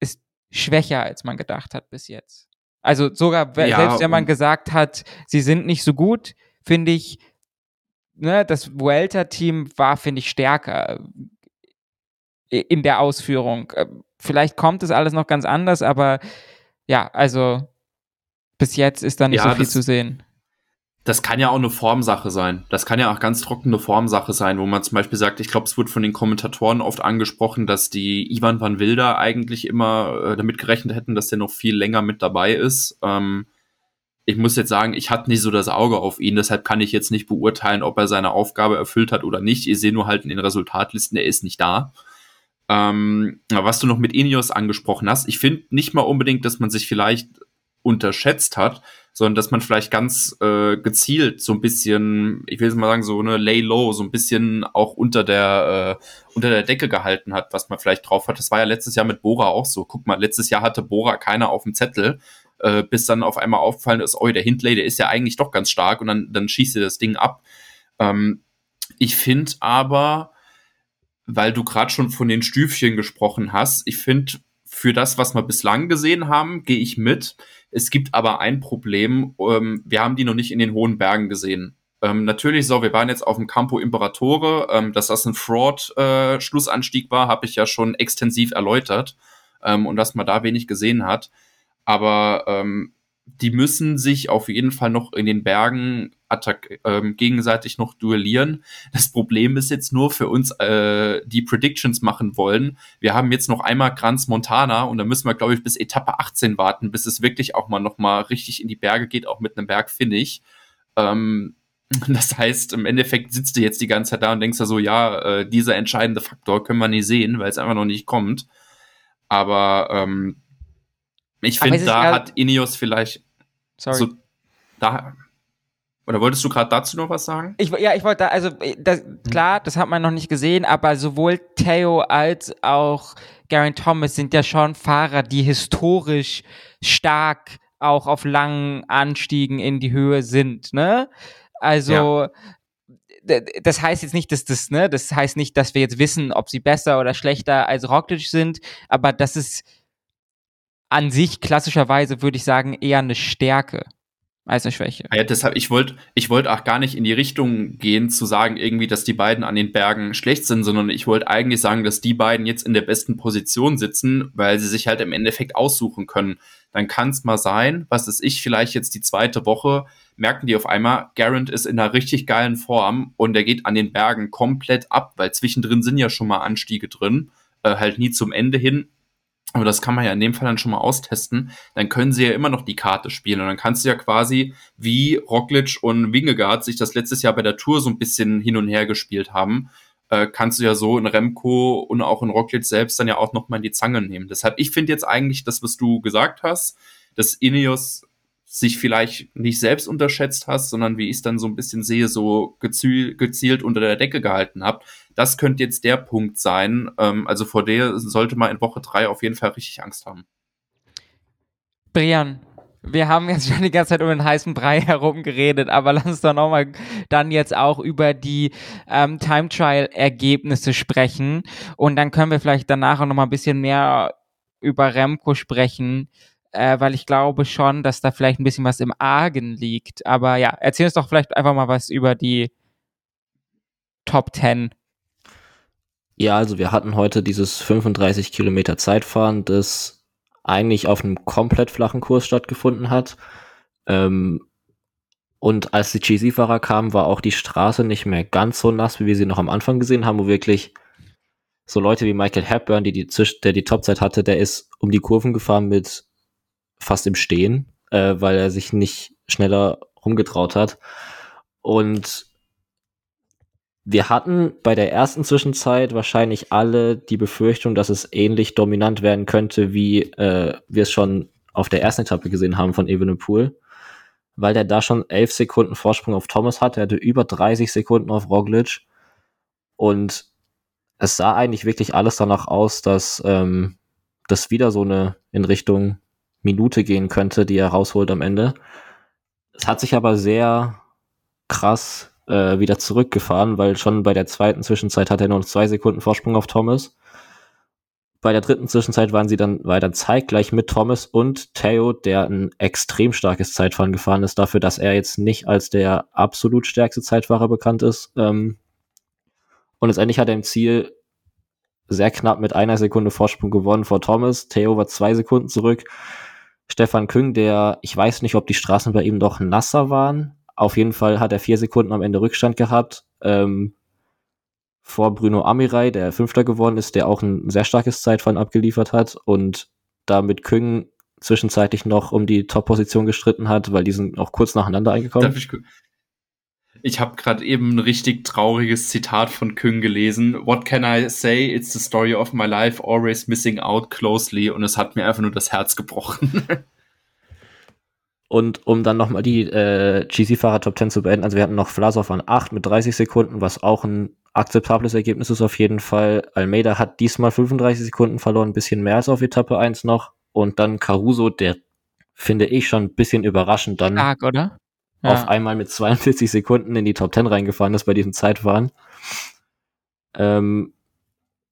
B: ist schwächer, als man gedacht hat bis jetzt. Also sogar, ja, selbst wenn man gesagt hat, sie sind nicht so gut, finde ich, ne, das Vuelta-Team war, finde ich, stärker äh, in der Ausführung. Äh, vielleicht kommt es alles noch ganz anders, aber ja, also bis jetzt ist da nicht ja, so viel zu sehen.
A: Das kann ja auch eine Formsache sein. Das kann ja auch ganz trockene Formsache sein, wo man zum Beispiel sagt, ich glaube, es wird von den Kommentatoren oft angesprochen, dass die Ivan van Wilder eigentlich immer äh, damit gerechnet hätten, dass der noch viel länger mit dabei ist. Ähm, ich muss jetzt sagen, ich hatte nicht so das Auge auf ihn, deshalb kann ich jetzt nicht beurteilen, ob er seine Aufgabe erfüllt hat oder nicht. Ich sehe nur halt in den Resultatlisten, er ist nicht da. Ähm, was du noch mit Ineos angesprochen hast, ich finde nicht mal unbedingt, dass man sich vielleicht unterschätzt hat, sondern dass man vielleicht ganz äh, gezielt so ein bisschen, ich will jetzt mal sagen, so eine Lay Low, so ein bisschen auch unter der äh, unter der Decke gehalten hat, was man vielleicht drauf hat. Das war ja letztes Jahr mit Bora auch so. Guck mal, letztes Jahr hatte Bora keiner auf dem Zettel, äh, bis dann auf einmal aufgefallen ist, oh, der Hindley, der ist ja eigentlich doch ganz stark und dann, dann schießt er das Ding ab. Ähm, ich finde aber, weil du gerade schon von den Stüfchen gesprochen hast, ich finde, für das, was wir bislang gesehen haben, gehe ich mit. Es gibt aber ein Problem. Ähm, wir haben die noch nicht in den hohen Bergen gesehen. Ähm, natürlich so, wir waren jetzt auf dem Campo Imperatore. Ähm, dass das ein Fraud-Schlussanstieg äh, war, habe ich ja schon extensiv erläutert. Ähm, und dass man da wenig gesehen hat. Aber ähm, die müssen sich auf jeden Fall noch in den Bergen attack ähm, gegenseitig noch duellieren. Das Problem ist jetzt nur für uns, äh, die Predictions machen wollen. Wir haben jetzt noch einmal Kranz Montana und da müssen wir, glaube ich, bis Etappe 18 warten, bis es wirklich auch mal noch mal richtig in die Berge geht, auch mit einem Bergfinish. Ähm, das heißt, im Endeffekt sitzt du jetzt die ganze Zeit da und denkst da so, ja, äh, dieser entscheidende Faktor können wir nicht sehen, weil es einfach noch nicht kommt. Aber ähm, ich finde, da hat Ineos vielleicht
B: Sorry. So,
A: da, oder wolltest du gerade dazu noch was sagen?
B: Ich, ja, ich wollte, da, also äh, das, hm. klar, das hat man noch nicht gesehen, aber sowohl Theo als auch Garen Thomas sind ja schon Fahrer, die historisch stark auch auf langen Anstiegen in die Höhe sind, ne? Also ja. das heißt jetzt nicht, dass das, ne, das heißt nicht, dass wir jetzt wissen, ob sie besser oder schlechter als Roglic sind, aber das ist an sich klassischerweise würde ich sagen eher eine Stärke als eine Schwäche.
A: Ja, deshalb, ich wollte ich wollte auch gar nicht in die Richtung gehen, zu sagen irgendwie, dass die beiden an den Bergen schlecht sind, sondern ich wollte eigentlich sagen, dass die beiden jetzt in der besten Position sitzen, weil sie sich halt im Endeffekt aussuchen können. Dann kann es mal sein, was ist ich, vielleicht jetzt die zweite Woche, merken die auf einmal, Garant ist in einer richtig geilen Form und der geht an den Bergen komplett ab, weil zwischendrin sind ja schon mal Anstiege drin, äh, halt nie zum Ende hin aber das kann man ja in dem Fall dann schon mal austesten, dann können sie ja immer noch die Karte spielen und dann kannst du ja quasi wie Roglic und Wingegaard sich das letztes Jahr bei der Tour so ein bisschen hin und her gespielt haben, äh, kannst du ja so in Remco und auch in Roglic selbst dann ja auch noch mal in die Zange nehmen. Deshalb, ich finde jetzt eigentlich das, was du gesagt hast, dass Ineos sich vielleicht nicht selbst unterschätzt hast, sondern wie ich es dann so ein bisschen sehe, so gezielt, gezielt unter der Decke gehalten habt. Das könnte jetzt der Punkt sein. Ähm, also vor der sollte man in Woche drei auf jeden Fall richtig Angst haben.
B: Brian, wir haben jetzt schon die ganze Zeit um den heißen Brei herum geredet, aber lass uns doch nochmal dann jetzt auch über die ähm, Time Trial Ergebnisse sprechen und dann können wir vielleicht danach auch nochmal ein bisschen mehr über Remco sprechen äh, weil ich glaube schon, dass da vielleicht ein bisschen was im Argen liegt. Aber ja, erzähl uns doch vielleicht einfach mal was über die Top 10.
C: Ja, also wir hatten heute dieses 35 Kilometer Zeitfahren, das eigentlich auf einem komplett flachen Kurs stattgefunden hat. Ähm, und als die GC-Fahrer kamen, war auch die Straße nicht mehr ganz so nass, wie wir sie noch am Anfang gesehen haben, wo wirklich so Leute wie Michael Hepburn, die die, der die Topzeit hatte, der ist um die Kurven gefahren mit fast im Stehen, äh, weil er sich nicht schneller rumgetraut hat. Und wir hatten bei der ersten Zwischenzeit wahrscheinlich alle die Befürchtung, dass es ähnlich dominant werden könnte, wie äh, wir es schon auf der ersten Etappe gesehen haben von Evenepoel, weil der da schon elf Sekunden Vorsprung auf Thomas hatte. Er hatte über 30 Sekunden auf Roglic und es sah eigentlich wirklich alles danach aus, dass ähm, das wieder so eine in Richtung Minute gehen könnte, die er rausholt am Ende. Es hat sich aber sehr krass äh, wieder zurückgefahren, weil schon bei der zweiten Zwischenzeit hat er nur zwei Sekunden Vorsprung auf Thomas. Bei der dritten Zwischenzeit waren sie dann weiter zeitgleich mit Thomas und Theo, der ein extrem starkes Zeitfahren gefahren ist, dafür, dass er jetzt nicht als der absolut stärkste Zeitfahrer bekannt ist. Ähm, und letztendlich hat er im Ziel sehr knapp mit einer Sekunde Vorsprung gewonnen vor Thomas. Theo war zwei Sekunden zurück. Stefan Küng, der, ich weiß nicht, ob die Straßen bei ihm doch nasser waren. Auf jeden Fall hat er vier Sekunden am Ende Rückstand gehabt. Ähm, vor Bruno Amirai, der Fünfter geworden ist, der auch ein sehr starkes Zeitfahren abgeliefert hat und damit Küng zwischenzeitlich noch um die Top-Position gestritten hat, weil die sind auch kurz nacheinander eingekommen. Darf ich,
A: ich habe gerade eben ein richtig trauriges Zitat von Küng gelesen. What can I say? It's the story of my life, always missing out closely. Und es hat mir einfach nur das Herz gebrochen.
C: Und um dann nochmal die äh, GC-Fahrer Top 10 zu beenden, also wir hatten noch Vlasov an 8 mit 30 Sekunden, was auch ein akzeptables Ergebnis ist auf jeden Fall. Almeida hat diesmal 35 Sekunden verloren, ein bisschen mehr als auf Etappe 1 noch. Und dann Caruso, der finde ich schon ein bisschen überraschend dann
B: Stark, oder?
C: Auf einmal mit 42 Sekunden in die Top 10 reingefahren ist bei diesem Zeitfahren. Ähm,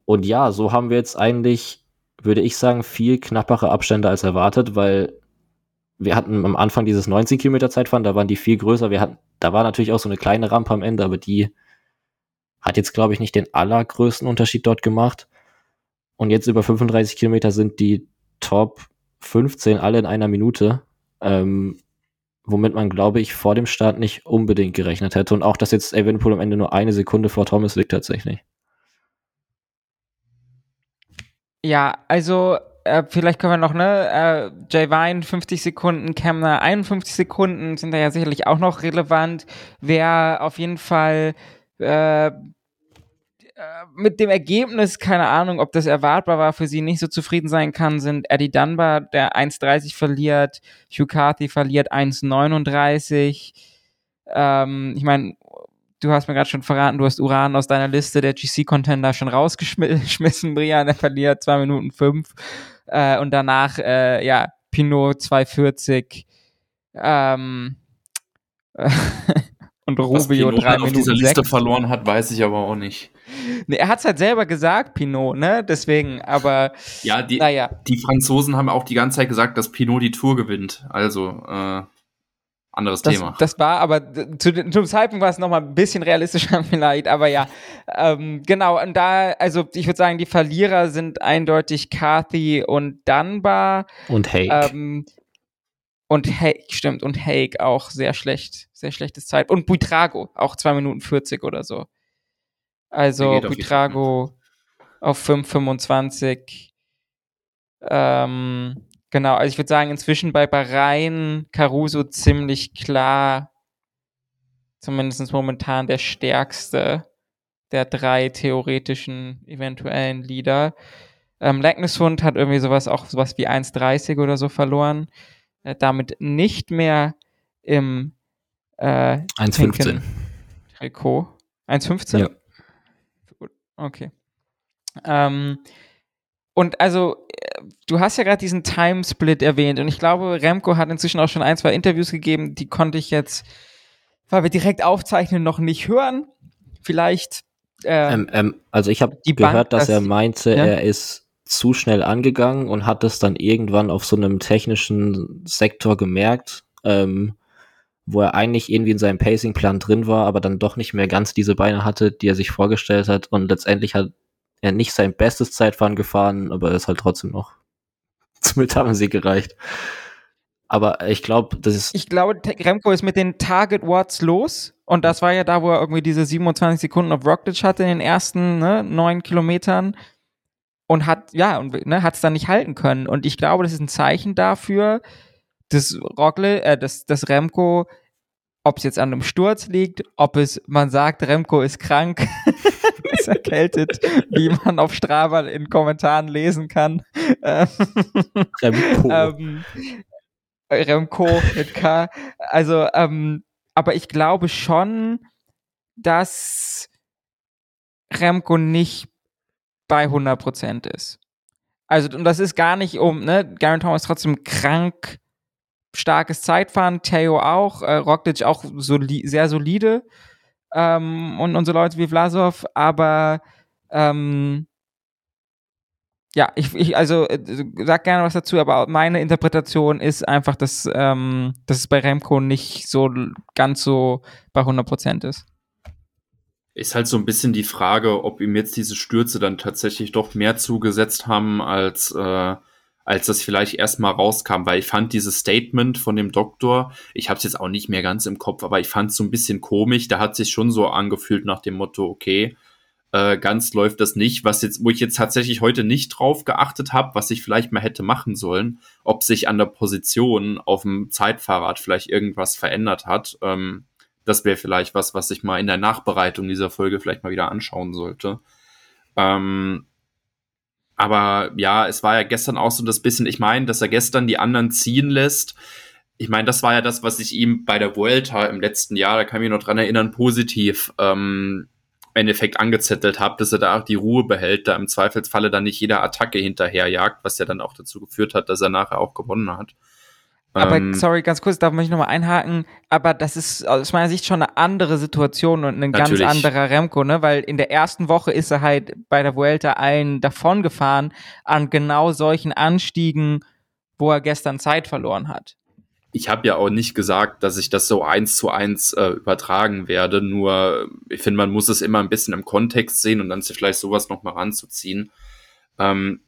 C: und ja, so haben wir jetzt eigentlich, würde ich sagen, viel knappere Abstände als erwartet, weil wir hatten am Anfang dieses 19 Kilometer Zeitfahren, da waren die viel größer. Wir hatten, da war natürlich auch so eine kleine Rampe am Ende, aber die hat jetzt, glaube ich, nicht den allergrößten Unterschied dort gemacht. Und jetzt über 35 Kilometer sind die Top 15 alle in einer Minute. Ähm, womit man, glaube ich, vor dem Start nicht unbedingt gerechnet hätte. Und auch, dass jetzt Evenpool am Ende nur eine Sekunde vor Thomas liegt tatsächlich.
B: Ja, also äh, vielleicht können wir noch, ne, äh, Jay Vine 50 Sekunden, Kemner 51 Sekunden sind da ja sicherlich auch noch relevant. Wer auf jeden Fall äh, mit dem Ergebnis, keine Ahnung, ob das erwartbar war, für sie nicht so zufrieden sein kann, sind Eddie Dunbar, der 1,30 verliert, Hugh Carthy verliert 1,39. Ähm, ich meine, du hast mir gerade schon verraten, du hast Uran aus deiner Liste der GC-Contender schon rausgeschmissen, Brian, der verliert 2 Minuten 5. Äh, und danach, äh, ja, Pinot 2,40. Ähm, und Rubio 3 Minuten
A: auf dieser
B: 6.
A: Liste verloren hat, weiß ich aber auch nicht.
B: Nee, er hat's halt selber gesagt, Pinot, ne? Deswegen, aber
A: Ja, die,
B: naja.
A: die Franzosen haben auch die ganze Zeit gesagt, dass Pinot die Tour gewinnt. Also, äh, anderes
B: Das,
A: Thema.
B: das war aber zu, zum Zeitpunkt war es nochmal ein bisschen realistischer vielleicht, aber ja. Ähm, genau, und da, also ich würde sagen, die Verlierer sind eindeutig Carthy und Dunbar.
C: Und hey,
B: Ähm, und Hake, stimmt, und Hake auch sehr schlecht, sehr schlechtes Zeit. Und Buitrago, auch 2 Minuten 40 oder so. Also Buitrago auf 5,25. Ähm, genau, also ich würde sagen, inzwischen bei Bahrain Caruso ziemlich klar, zumindest momentan der stärkste der drei theoretischen eventuellen Leader. Ähm, Hund hat irgendwie sowas auch sowas wie 1,30 oder so verloren. Äh, damit nicht mehr im äh,
C: 1,15.
B: pinken Trikot. 1,15?
C: Ja.
B: Okay. Ähm, und also, äh, du hast ja gerade diesen Timesplit erwähnt und ich glaube, Remco hat inzwischen auch schon ein, zwei Interviews gegeben, die konnte ich jetzt, weil wir direkt aufzeichnen, noch nicht hören. Vielleicht. Äh,
C: Ähm, ähm, also ich habe
B: Bank,
C: gehört, dass
B: dass-
C: er meinte,
B: ja?
C: er ist zu schnell angegangen und hat es dann irgendwann auf so einem technischen Sektor gemerkt, ähm, wo er eigentlich irgendwie in seinem Pacingplan drin war, aber dann doch nicht mehr ganz diese Beine hatte, die er sich vorgestellt hat. Und letztendlich hat er nicht sein bestes Zeitfahren gefahren, aber er ist halt trotzdem noch zum Etappensieg gereicht. Aber ich glaube, das ist
B: ich glaube, Remco ist mit den Target Watts los. Und das war ja da, wo er irgendwie diese 27 Sekunden auf Rockledge hatte in den ersten ne, neun Kilometern. Und hat, ja, und ne, hat es dann nicht halten können. Und ich glaube, das ist ein Zeichen dafür, dass Rockle, äh, dass, dass Remco, ob es jetzt an einem Sturz liegt, ob es, man sagt, Remco ist krank, ist erkältet, wie man auf Strava in Kommentaren lesen kann. Ähm,
C: Remco.
B: ähm, Remco mit K. Also, ähm, aber ich glaube schon, dass Remco nicht bei 100% ist. Also, und das ist gar nicht um, ne, Garen Thomas trotzdem krank, starkes Zeitfahren, Theo auch, äh, Roglic auch soli sehr solide ähm, und, so Leute wie Vlasov, aber ähm, ja, ich, ich also äh, sag gerne was dazu, aber meine Interpretation ist einfach, dass, ähm, dass es bei Remco nicht so ganz so bei 100% ist.
A: Ist halt so ein bisschen die Frage, ob ihm jetzt diese Stürze dann tatsächlich doch mehr zugesetzt haben, als, äh, als das vielleicht erstmal rauskam, weil ich fand dieses Statement von dem Doktor, ich habe es jetzt auch nicht mehr ganz im Kopf, aber ich fand es so ein bisschen komisch, da hat sich schon so angefühlt nach dem Motto, okay, äh, ganz läuft das nicht, was jetzt, wo ich jetzt tatsächlich heute nicht drauf geachtet habe, was ich vielleicht mal hätte machen sollen, ob sich an der Position auf dem Zeitfahrrad vielleicht irgendwas verändert hat. Ähm, das wäre vielleicht was, was ich mal in der Nachbereitung dieser Folge vielleicht mal wieder anschauen sollte. Ähm, aber ja, es war ja gestern auch so das bisschen, ich meine, dass er gestern die anderen ziehen lässt. ich meine, das war ja das, was ich ihm bei der Vuelta im letzten Jahr, da kann ich mich noch dran erinnern, positiv ähm, im Endeffekt angezettelt habe, dass er da auch die Ruhe behält, da im Zweifelsfalle dann nicht jeder Attacke hinterherjagt, was ja dann auch dazu geführt hat, dass er nachher auch gewonnen hat.
B: Aber ähm, sorry, ganz kurz, da muss ich nochmal einhaken. Aber das ist aus meiner Sicht schon eine andere Situation und ein natürlich. ganz anderer Remco, ne? Weil in der ersten Woche ist er halt bei der Vuelta allen davongefahren an genau solchen Anstiegen, wo er gestern Zeit verloren hat
A: ich habe ja auch nicht gesagt, dass ich das so eins zu eins äh, übertragen werde. Nur ich finde, man muss es immer ein bisschen im Kontext sehen und dann vielleicht sowas noch mal ranzuziehen. Ähm,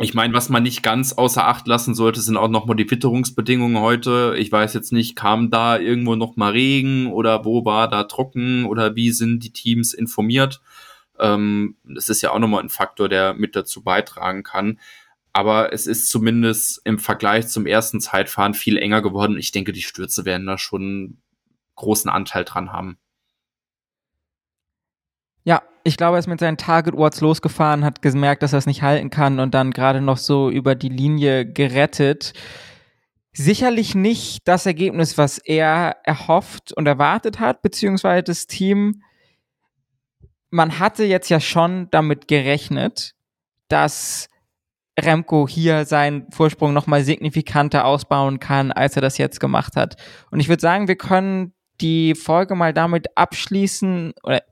A: ich meine, was man nicht ganz außer Acht lassen sollte, sind auch noch mal die Witterungsbedingungen heute. Ich weiß jetzt nicht, kam da irgendwo noch mal Regen oder wo war da trocken oder wie sind die Teams informiert? Ähm, das ist ja auch noch mal ein Faktor, der mit dazu beitragen kann. Aber es ist zumindest im Vergleich zum ersten Zeitfahren viel enger geworden. Ich denke, die Stürze werden da schon großen Anteil dran haben.
B: Ja, ich glaube, er ist mit seinen Target Words losgefahren, hat gemerkt, dass er es nicht halten kann und dann gerade noch so über die Linie gerettet. Sicherlich nicht das Ergebnis, was er erhofft und erwartet hat, beziehungsweise das Team. Man hatte jetzt ja schon damit gerechnet, dass Remco hier seinen Vorsprung nochmal signifikanter ausbauen kann, als er das jetzt gemacht hat. Und ich würde sagen, wir können die Folge mal damit abschließen oder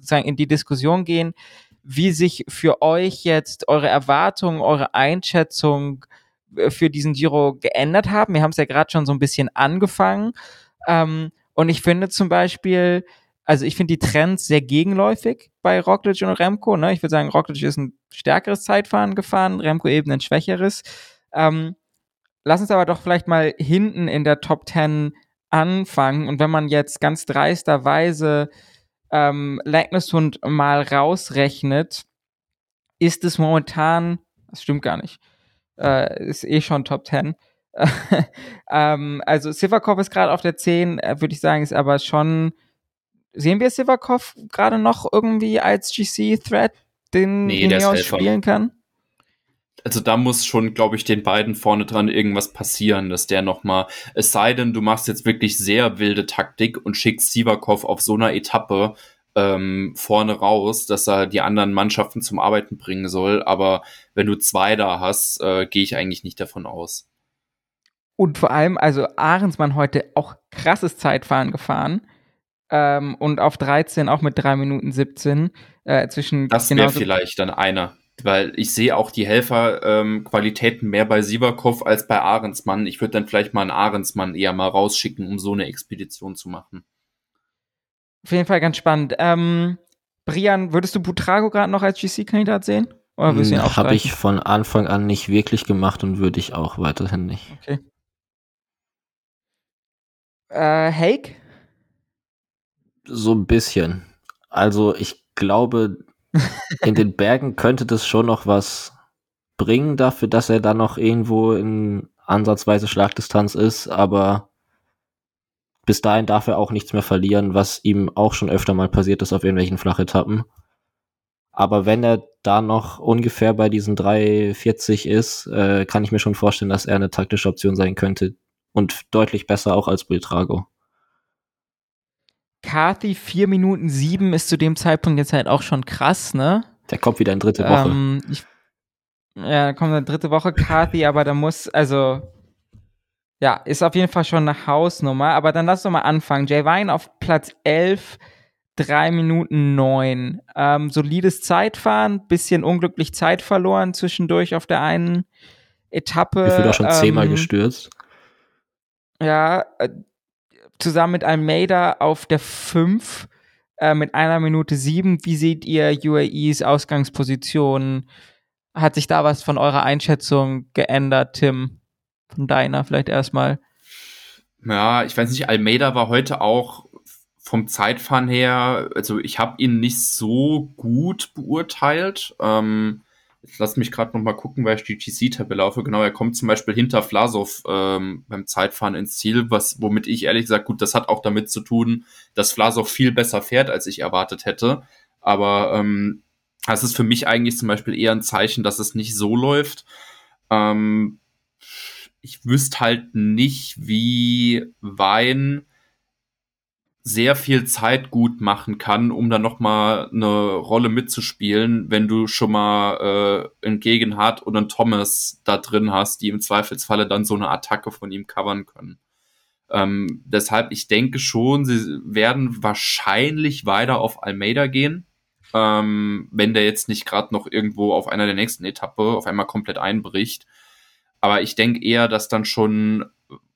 B: sagen in die Diskussion gehen, wie sich für euch jetzt eure Erwartungen, eure Einschätzung äh, für diesen Giro geändert haben. Wir haben es ja gerade schon so ein bisschen angefangen. Ähm, und ich finde zum Beispiel, also ich finde die Trends sehr gegenläufig bei Roglic und Remco. Ne? Ich würde sagen, Roglic ist ein stärkeres Zeitfahren gefahren, Remco eben ein schwächeres. Ähm, lass uns aber doch vielleicht mal hinten in der Top 10 anfangen. Und wenn man jetzt ganz dreisterweise ähm, Lagneshund mal rausrechnet, ist es momentan, das stimmt gar nicht, äh, ist eh schon Top 10. ähm, also Sivakov ist gerade auf der 10, äh, würde ich sagen, ist aber schon sehen wir Sivakov gerade noch irgendwie als GC-Threat, den nee, Ineos spielen kann?
A: Also da muss schon, glaube ich, den beiden vorne dran irgendwas passieren, dass der noch mal, es sei denn, du machst jetzt wirklich sehr wilde Taktik und schickst Sivakov auf so einer Etappe ähm, vorne raus, dass er die anderen Mannschaften zum Arbeiten bringen soll. Aber wenn du zwei da hast, äh, gehe ich eigentlich nicht davon aus.
B: Und vor allem, also Ahrensmann heute auch krasses Zeitfahren gefahren ähm, und auf 13 auch mit 3 Minuten 17 äh, zwischen.
A: Das wäre vielleicht dann einer. Weil ich sehe auch die Helferqualitäten ähm, mehr bei Sieberkopf als bei Ahrensmann. Ich würde dann vielleicht mal einen Ahrensmann eher mal rausschicken, um so eine Expedition zu machen.
B: Auf jeden Fall ganz spannend. Ähm, Brian, würdest du Butrago gerade noch als GC-Kandidat sehen?
C: Oder würdest du ihn hm, Habe ich von Anfang an nicht wirklich gemacht und würde ich auch weiterhin nicht. Okay.
B: Äh, Hake?
C: So ein bisschen. Also ich glaube, in den Bergen könnte das schon noch was bringen dafür, dass er dann noch irgendwo in ansatzweise Schlagdistanz ist, aber bis dahin darf er auch nichts mehr verlieren, was ihm auch schon öfter mal passiert ist auf irgendwelchen Flachetappen. Aber wenn er da noch ungefähr bei diesen 3,40 ist, äh, kann ich mir schon vorstellen, dass er eine taktische Option sein könnte und deutlich besser auch als Biltrago.
B: Carthy 4 Minuten 7 ist zu dem Zeitpunkt jetzt halt auch schon krass, ne?
C: Der kommt wieder in dritte Woche. Ähm, ich,
B: ja, da kommt eine dritte Woche Carthy, aber da muss, also, ja, ist auf jeden Fall schon eine Hausnummer. Aber dann lass doch mal anfangen. Jay Vine auf Platz 11, 3 Minuten 9. Ähm, solides Zeitfahren, bisschen unglücklich Zeit verloren zwischendurch auf der einen Etappe.
C: Gefühlt auch schon ähm, zehnmal gestürzt.
B: Ja, äh, zusammen mit Almeida auf der 5 äh, mit einer Minute 7. Wie seht ihr UAEs Ausgangsposition? Hat sich da was von eurer Einschätzung geändert, Tim? Von deiner vielleicht erstmal?
A: Ja, ich weiß nicht, Almeida war heute auch vom Zeitfahren her, also ich habe ihn nicht so gut beurteilt. Ähm, Lass mich gerade noch mal gucken, weil ich die GC-Tabelle laufe. Genau, er kommt zum Beispiel hinter Vlasov ähm, beim Zeitfahren ins Ziel, was, womit ich ehrlich gesagt, gut, das hat auch damit zu tun, dass Vlasov viel besser fährt, als ich erwartet hätte. Aber ähm, das ist für mich eigentlich zum Beispiel eher ein Zeichen, dass es nicht so läuft. Ähm, ich wüsste halt nicht, wie Wein sehr viel Zeit gut machen kann, um dann noch mal eine Rolle mitzuspielen, wenn du schon mal äh, einen Gegenhardt oder einen Thomas da drin hast, die im Zweifelsfalle dann so eine Attacke von ihm covern können. Ähm, deshalb, ich denke schon, sie werden wahrscheinlich weiter auf Almeida gehen, ähm, wenn der jetzt nicht gerade noch irgendwo auf einer der nächsten Etappe auf einmal komplett einbricht. Aber ich denke eher, dass dann schon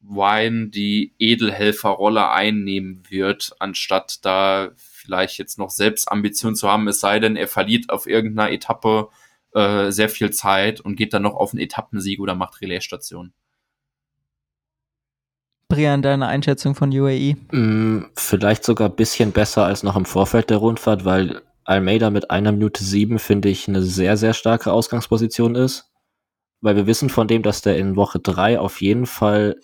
A: Wine die Edelhelferrolle einnehmen wird, anstatt da vielleicht jetzt noch selbst Ambition zu haben, es sei denn, er verliert auf irgendeiner Etappe äh, sehr viel Zeit und geht dann noch auf einen Etappensieg oder macht Relaisstation.
B: Brian, deine Einschätzung von UAE?
C: Mm, vielleicht sogar ein bisschen besser als noch im Vorfeld der Rundfahrt, weil Almeida mit einer Minute sieben, finde ich, eine sehr, sehr starke Ausgangsposition ist. Weil wir wissen von dem, dass der in Woche drei auf jeden Fall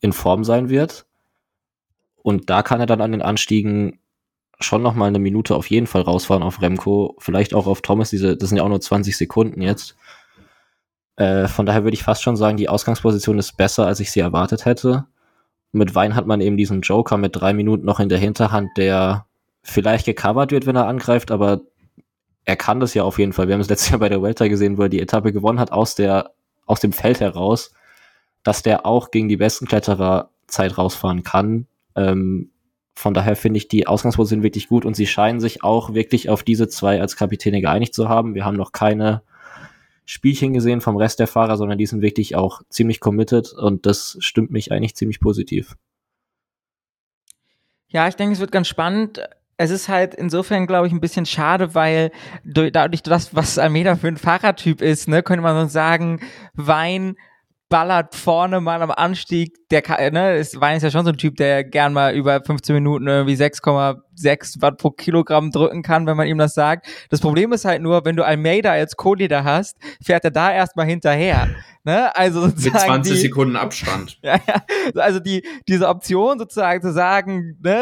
C: in Form sein wird. Und da kann er dann an den Anstiegen schon noch mal eine Minute auf jeden Fall rausfahren auf Remco, vielleicht auch auf Thomas, diese, das sind ja auch nur 20 Sekunden jetzt. Äh, von daher würde ich fast schon sagen, die Ausgangsposition ist besser, als ich sie erwartet hätte. Mit Wein hat man eben diesen Joker mit drei Minuten noch in der Hinterhand, der vielleicht gecovert wird, wenn er angreift, aber er kann das ja auf jeden Fall. Wir haben es letztes Jahr bei der Welter gesehen, wo er die Etappe gewonnen hat aus der, aus dem Feld heraus dass der auch gegen die besten Kletterer Zeit rausfahren kann. Ähm, von daher finde ich die Ausgangsposition wirklich gut und sie scheinen sich auch wirklich auf diese zwei als Kapitäne geeinigt zu haben. Wir haben noch keine Spielchen gesehen vom Rest der Fahrer, sondern die sind wirklich auch ziemlich committed und das stimmt mich eigentlich ziemlich positiv.
B: Ja, ich denke, es wird ganz spannend. Es ist halt insofern, glaube ich, ein bisschen schade, weil dadurch, dass was Almeida für ein Fahrertyp ist, ne, könnte man so sagen, Wein ballert vorne mal am Anstieg. Der ne, ist, Wein ist ja schon so ein Typ, der gern mal über 15 Minuten irgendwie 6,6 Watt pro Kilogramm drücken kann, wenn man ihm das sagt. Das Problem ist halt nur, wenn du Almeida als Co-Leader hast, fährt er da erstmal hinterher. Ne? Also
A: Mit 20 die, Sekunden Abstand.
B: ja, ja, also die, diese Option sozusagen zu sagen, ne,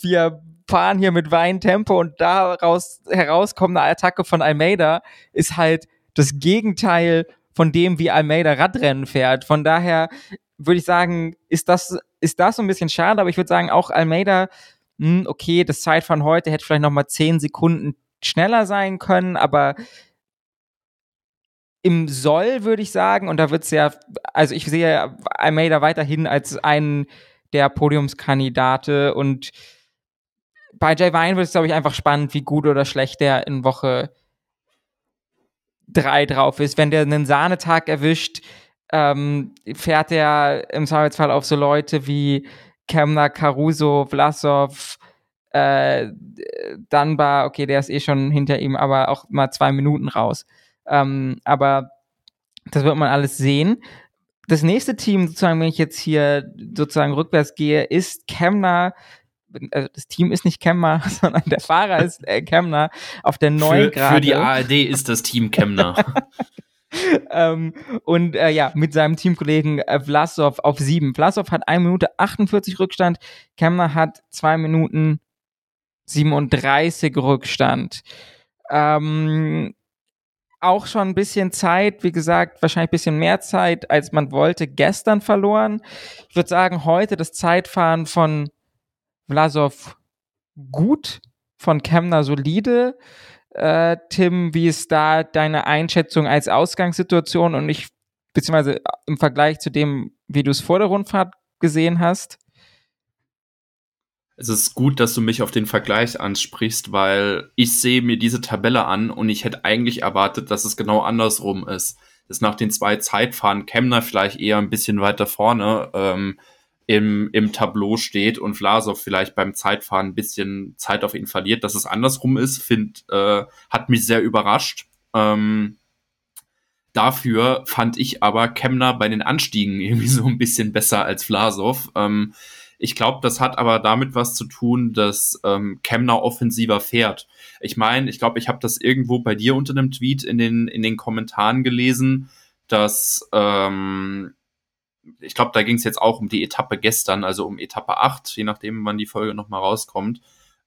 B: wir fahren hier mit Weintempo und daraus herauskommt eine Attacke von Almeida, ist halt das Gegenteil von dem, wie Almeida Radrennen fährt. Von daher würde ich sagen, ist das, ist das so ein bisschen schade, aber ich würde sagen, auch Almeida, mh, hm, okay, das Zeitfahren heute hätte vielleicht noch mal zehn Sekunden schneller sein können, aber im Soll würde ich sagen, und da wird es ja, also ich sehe Almeida weiterhin als einen der Podiumskandidate und bei Jay Vine wird es, glaube ich, einfach spannend, wie gut oder schlecht der in Woche drei drauf ist. Wenn der einen Sahnetag erwischt, ähm, fährt er im Zweifelsfall auf so Leute wie Kemner, Caruso, Vlasov, äh, Dunbar, okay, der ist eh schon hinter ihm, aber auch mal zwei Minuten raus. Ähm, aber das wird man alles sehen. Das nächste Team, sozusagen, wenn ich jetzt hier sozusagen rückwärts gehe, ist Kemner also das Team ist nicht Kemmer, sondern der Fahrer ist äh, Kemner auf der neuen
A: Gerade. Für die ARD ist das Team Kemner.
B: ähm, und äh, ja, mit seinem Teamkollegen äh, Vlasov auf sieben. Vlasov hat 1 Minute 48 Rückstand, Kemner hat 2 Minuten 37 Rückstand. Ähm, auch schon ein bisschen Zeit, wie gesagt, wahrscheinlich ein bisschen mehr Zeit, als man wollte, gestern verloren. Ich würde sagen, heute das Zeitfahren von Vlasov gut, von Kemner solide. Äh, Tim, wie ist da deine Einschätzung als Ausgangssituation und ich, beziehungsweise im Vergleich zu dem, wie du es vor der Rundfahrt gesehen hast?
A: Es ist gut, dass du mich auf den Vergleich ansprichst, weil ich sehe mir diese Tabelle an und ich hätte eigentlich erwartet, dass es genau andersrum ist. Dass nach den zwei Zeitfahren Kemner vielleicht eher ein bisschen weiter vorne ähm, im, im Tableau steht und Vlasov vielleicht beim Zeitfahren ein bisschen Zeit auf ihn verliert. Dass es andersrum ist, find, äh, hat mich sehr überrascht. Ähm, dafür fand ich aber Kemner bei den Anstiegen irgendwie so ein bisschen besser als Vlasov. Ähm, ich glaube, das hat aber damit was zu tun, dass ähm, Kemner offensiver fährt. Ich meine, ich glaube, ich habe das irgendwo bei dir unter einem Tweet in den, in den Kommentaren gelesen, dass ähm, ich glaube, da ging es jetzt auch um die Etappe gestern, also um Etappe 8, je nachdem, wann die Folge nochmal rauskommt.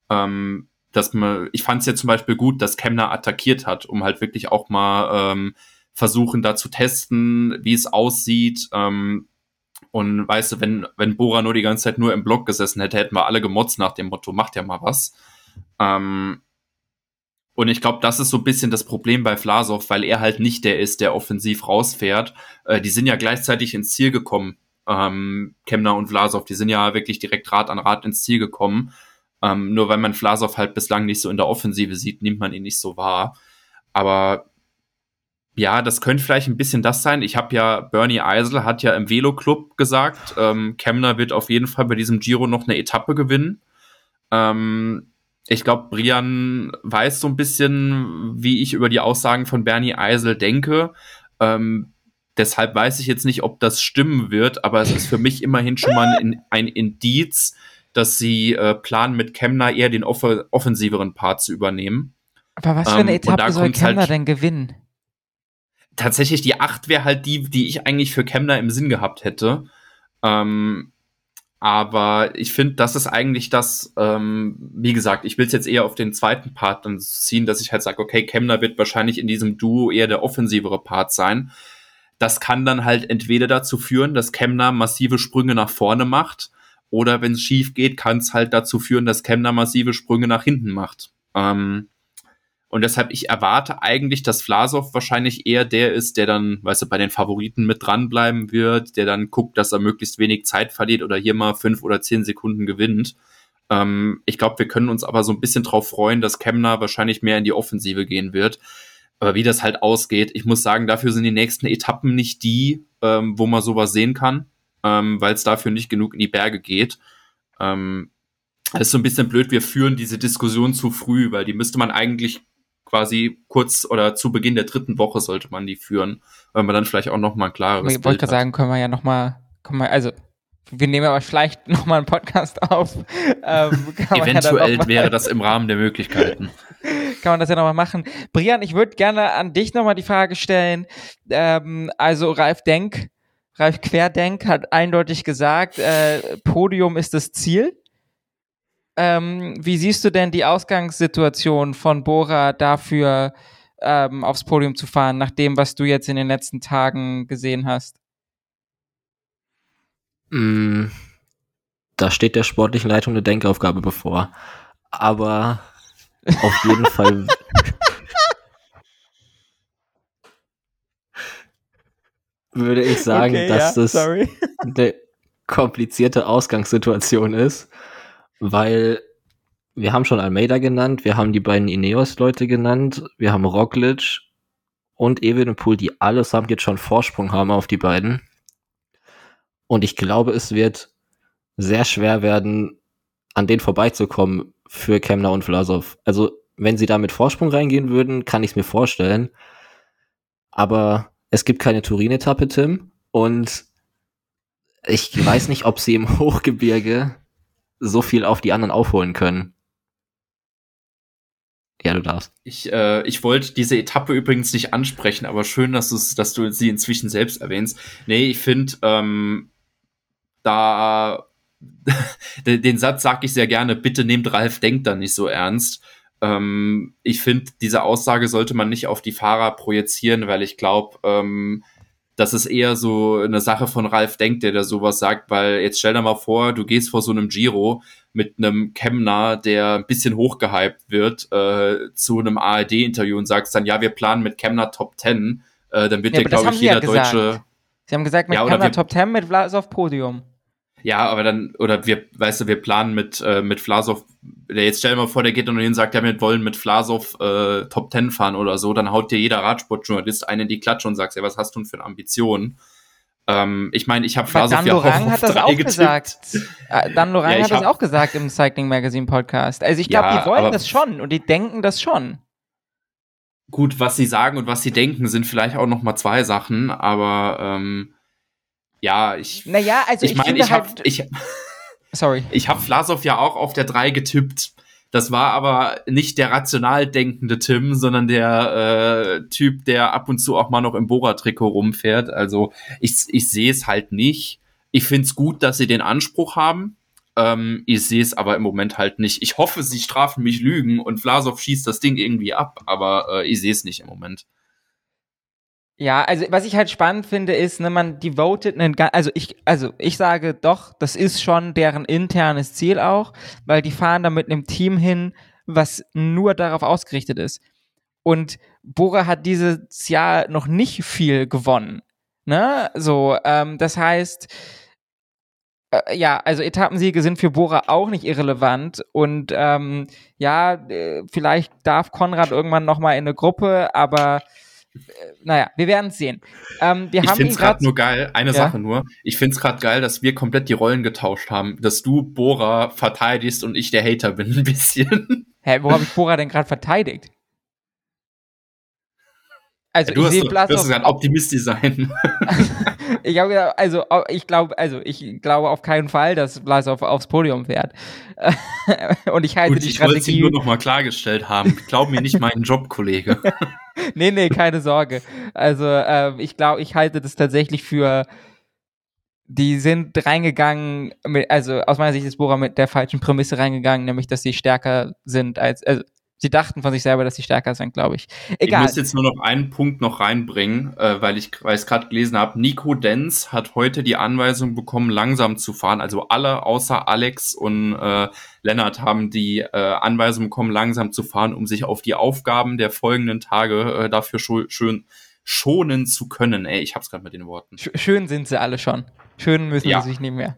A: Ähm, dass man, ich fand es ja zum Beispiel gut, dass Kemner attackiert hat, um halt wirklich auch mal ähm, versuchen da zu testen, wie es aussieht. Ähm, und weißt du, wenn, wenn Bora nur die ganze Zeit nur im Block gesessen hätte, hätten wir alle gemotzt nach dem Motto, macht ja mal was. Ähm, und ich glaube, das ist so ein bisschen das Problem bei Vlasov, weil er halt nicht der ist, der offensiv rausfährt. Äh, die sind ja gleichzeitig ins Ziel gekommen, ähm, Kemner und Vlasov. Die sind ja wirklich direkt Rad an Rad ins Ziel gekommen. Ähm, nur weil man Vlasov halt bislang nicht so in der Offensive sieht, nimmt man ihn nicht so wahr. Aber ja, das könnte vielleicht ein bisschen das sein. Ich habe ja, Bernie Eisel hat ja im Velo-Club gesagt, ähm, Kemner wird auf jeden Fall bei diesem Giro noch eine Etappe gewinnen. Ähm, ich glaube, Brian weiß so ein bisschen, wie ich über die Aussagen von Bernie Eisel denke. Ähm, deshalb weiß ich jetzt nicht, ob das stimmen wird, aber es ist für mich immerhin schon mal ein, ein Indiz, dass sie äh, planen, mit Kemner eher den off offensiveren Part zu übernehmen.
B: Aber was für eine ähm, Etappe soll Kemner halt denn gewinnen?
A: tatsächlich die 8 wäre halt die, die ich eigentlich für Kemner im Sinn gehabt hätte. Ähm, aber ich finde, das ist eigentlich das, ähm, wie gesagt, ich will es jetzt eher auf den zweiten Part dann ziehen, dass ich halt sage, okay, Kemner wird wahrscheinlich in diesem Duo eher der offensivere Part sein. Das kann dann halt entweder dazu führen, dass Kemner massive Sprünge nach vorne macht, oder wenn es schief geht, kann es halt dazu führen, dass Kemner massive Sprünge nach hinten macht. Ähm, und deshalb, ich erwarte eigentlich, dass Vlasov wahrscheinlich eher der ist, der dann, weißt du, bei den Favoriten mit dranbleiben wird, der dann guckt, dass er möglichst wenig Zeit verliert oder hier mal fünf oder zehn Sekunden gewinnt. Ähm, ich glaube, wir können uns aber so ein bisschen drauf freuen, dass Kemner wahrscheinlich mehr in die Offensive gehen wird. Aber wie das halt ausgeht, ich muss sagen, dafür sind die nächsten Etappen nicht die, ähm, wo man sowas sehen kann, ähm, weil es dafür nicht genug in die Berge geht. Ähm, das ist so ein bisschen blöd, wir führen diese Diskussion zu früh, weil die müsste man eigentlich quasi kurz oder zu Beginn der dritten Woche sollte man die führen, weil man dann vielleicht auch noch mal ein klares
B: Ich wollte gerade sagen, können wir ja noch mal, können wir, also wir nehmen aber vielleicht noch mal einen Podcast auf.
A: Ähm, Eventuell ja wäre das im Rahmen der Möglichkeiten.
B: kann man das ja noch mal machen. Brian, ich würde gerne an dich noch mal die Frage stellen. Ähm, also Ralf Denk, Ralf Querdenk hat eindeutig gesagt, äh, Podium ist das Ziel. Ähm, wie siehst du denn die Ausgangssituation von Bora dafür, ähm, aufs Podium zu fahren, nach dem, was du jetzt in den letzten Tagen gesehen hast?
C: Mm, da steht der sportlichen Leitung eine Denkaufgabe bevor. Aber auf jeden Fall. würde ich sagen, okay, dass ja, das eine komplizierte Ausgangssituation ist weil wir haben schon Almeida genannt, wir haben die beiden Ineos-Leute genannt, wir haben Roglic und Evenepoel, die allesamt jetzt schon Vorsprung haben auf die beiden. Und ich glaube, es wird sehr schwer werden, an denen vorbeizukommen für Kemner und Vlasov. Also, wenn sie da mit Vorsprung reingehen würden, kann ich es mir vorstellen. Aber es gibt keine Turin-Etappe, Tim. Und ich weiß nicht, ob sie im Hochgebirge so viel auf die anderen aufholen können. Ja, du darfst.
A: Ich, äh, ich wollte diese Etappe übrigens nicht ansprechen, aber schön, dass, dass du sie inzwischen selbst erwähnst. Nee, ich finde, ähm, da den Satz sage ich sehr gerne, bitte nehmt Ralf Denk da nicht so ernst. Ähm, ich finde, diese Aussage sollte man nicht auf die Fahrer projizieren, weil ich glaube, ähm, das ist eher so eine Sache von Ralf Denk, der da sowas sagt, weil jetzt stell dir mal vor, du gehst vor so einem Giro mit einem Kemner, der ein bisschen hochgehypt wird, äh, zu einem ARD-Interview und sagst dann, ja, wir planen mit Kemner Top 10, äh, dann wird ja, der, glaube ich, jeder ja Deutsche.
B: Sie haben gesagt, mit ja, Kemner Top 10 mit Vlas auf Podium.
A: Ja, aber dann, oder wir, weißt du, wir planen mit, äh, mit Vlasov, jetzt stell dir mal vor, der geht und hin sagt, ja, wir wollen mit Vlasov äh, Top Ten fahren oder so, dann haut dir jeder Radsportjournalist einen in die Klatsche und sagt, ja, was hast du denn für eine Ambition? Ähm, ich meine, ich habe Vlasov
B: ja auch hat das auch gesagt. Dan Lorang ja, hat das auch gesagt im Cycling Magazine Podcast. Also ich glaube, ja, die wollen das schon und die denken das schon.
A: Gut, was sie sagen und was sie denken, sind vielleicht auch noch mal zwei Sachen, aber ähm, ja, ich.
B: Naja, also
A: ich, ich meine, ich habe halt ich, sorry. Ich habe Vlasov ja auch auf der 3 getippt. Das war aber nicht der rational denkende Tim, sondern der äh, Typ, der ab und zu auch mal noch im Bora-Trikot rumfährt. Also ich, ich sehe es halt nicht. Ich finde es gut, dass sie den Anspruch haben. Ähm, ich sehe es aber im Moment halt nicht. Ich hoffe, sie strafen mich Lügen und Vlasov schießt das Ding irgendwie ab, aber äh, ich sehe es nicht im Moment.
B: Ja, also was ich halt spannend finde, ist, ne, man devotet einen, also ich, also ich sage doch, das ist schon deren internes Ziel auch, weil die fahren da mit einem Team hin, was nur darauf ausgerichtet ist. Und Bora hat dieses Jahr noch nicht viel gewonnen. Ne? So, ähm, das heißt, äh, ja, also Etappensiege sind für Bora auch nicht irrelevant und ähm, ja, äh, vielleicht darf Konrad irgendwann noch mal in eine Gruppe, aber naja, wir werden es sehen. Ähm, wir
A: ich finde es gerade nur geil, eine
B: Ja.
A: Sache nur. Ich finde es gerade geil, dass wir komplett die Rollen getauscht haben. Dass du Bora verteidigst und ich der Hater bin, ein bisschen.
B: Hä, wo habe ich Bora denn gerade verteidigt? Also
A: du
B: ich
A: hast,
B: sehe
A: du hast gesagt, Optimistisch sein.
B: ich habe also ich glaube, also ich glaube auf keinen Fall, dass Blasov aufs Podium fährt. Und ich halte
A: Gut,
B: die
A: ich wollte es
B: Strategie.
A: nur noch mal klargestellt haben. Glaub mir nicht meinen Job, Kollege.
B: nee, nee, keine Sorge. Also ähm, ich glaube, ich halte das tatsächlich für. Die sind reingegangen, mit, also aus meiner Sicht ist Bora mit der falschen Prämisse reingegangen, nämlich dass sie stärker sind als, also sie dachten von sich selber, dass sie stärker sind, glaube ich.
A: Ich
B: Egal.
A: muss jetzt nur noch einen Punkt noch reinbringen, äh, weil ich ich gerade gelesen habe. Nico Denz hat heute die Anweisung bekommen, langsam zu fahren. Also alle außer Alex und äh, Lennart haben die äh, Anweisung bekommen, langsam zu fahren, um sich auf die Aufgaben der folgenden Tage äh, dafür schön schonen zu können. Ey, ich hab's gerade mit den Worten.
B: Sch schön sind sie alle schon. Schön müssen
A: Ja.
B: sie sich nicht mehr.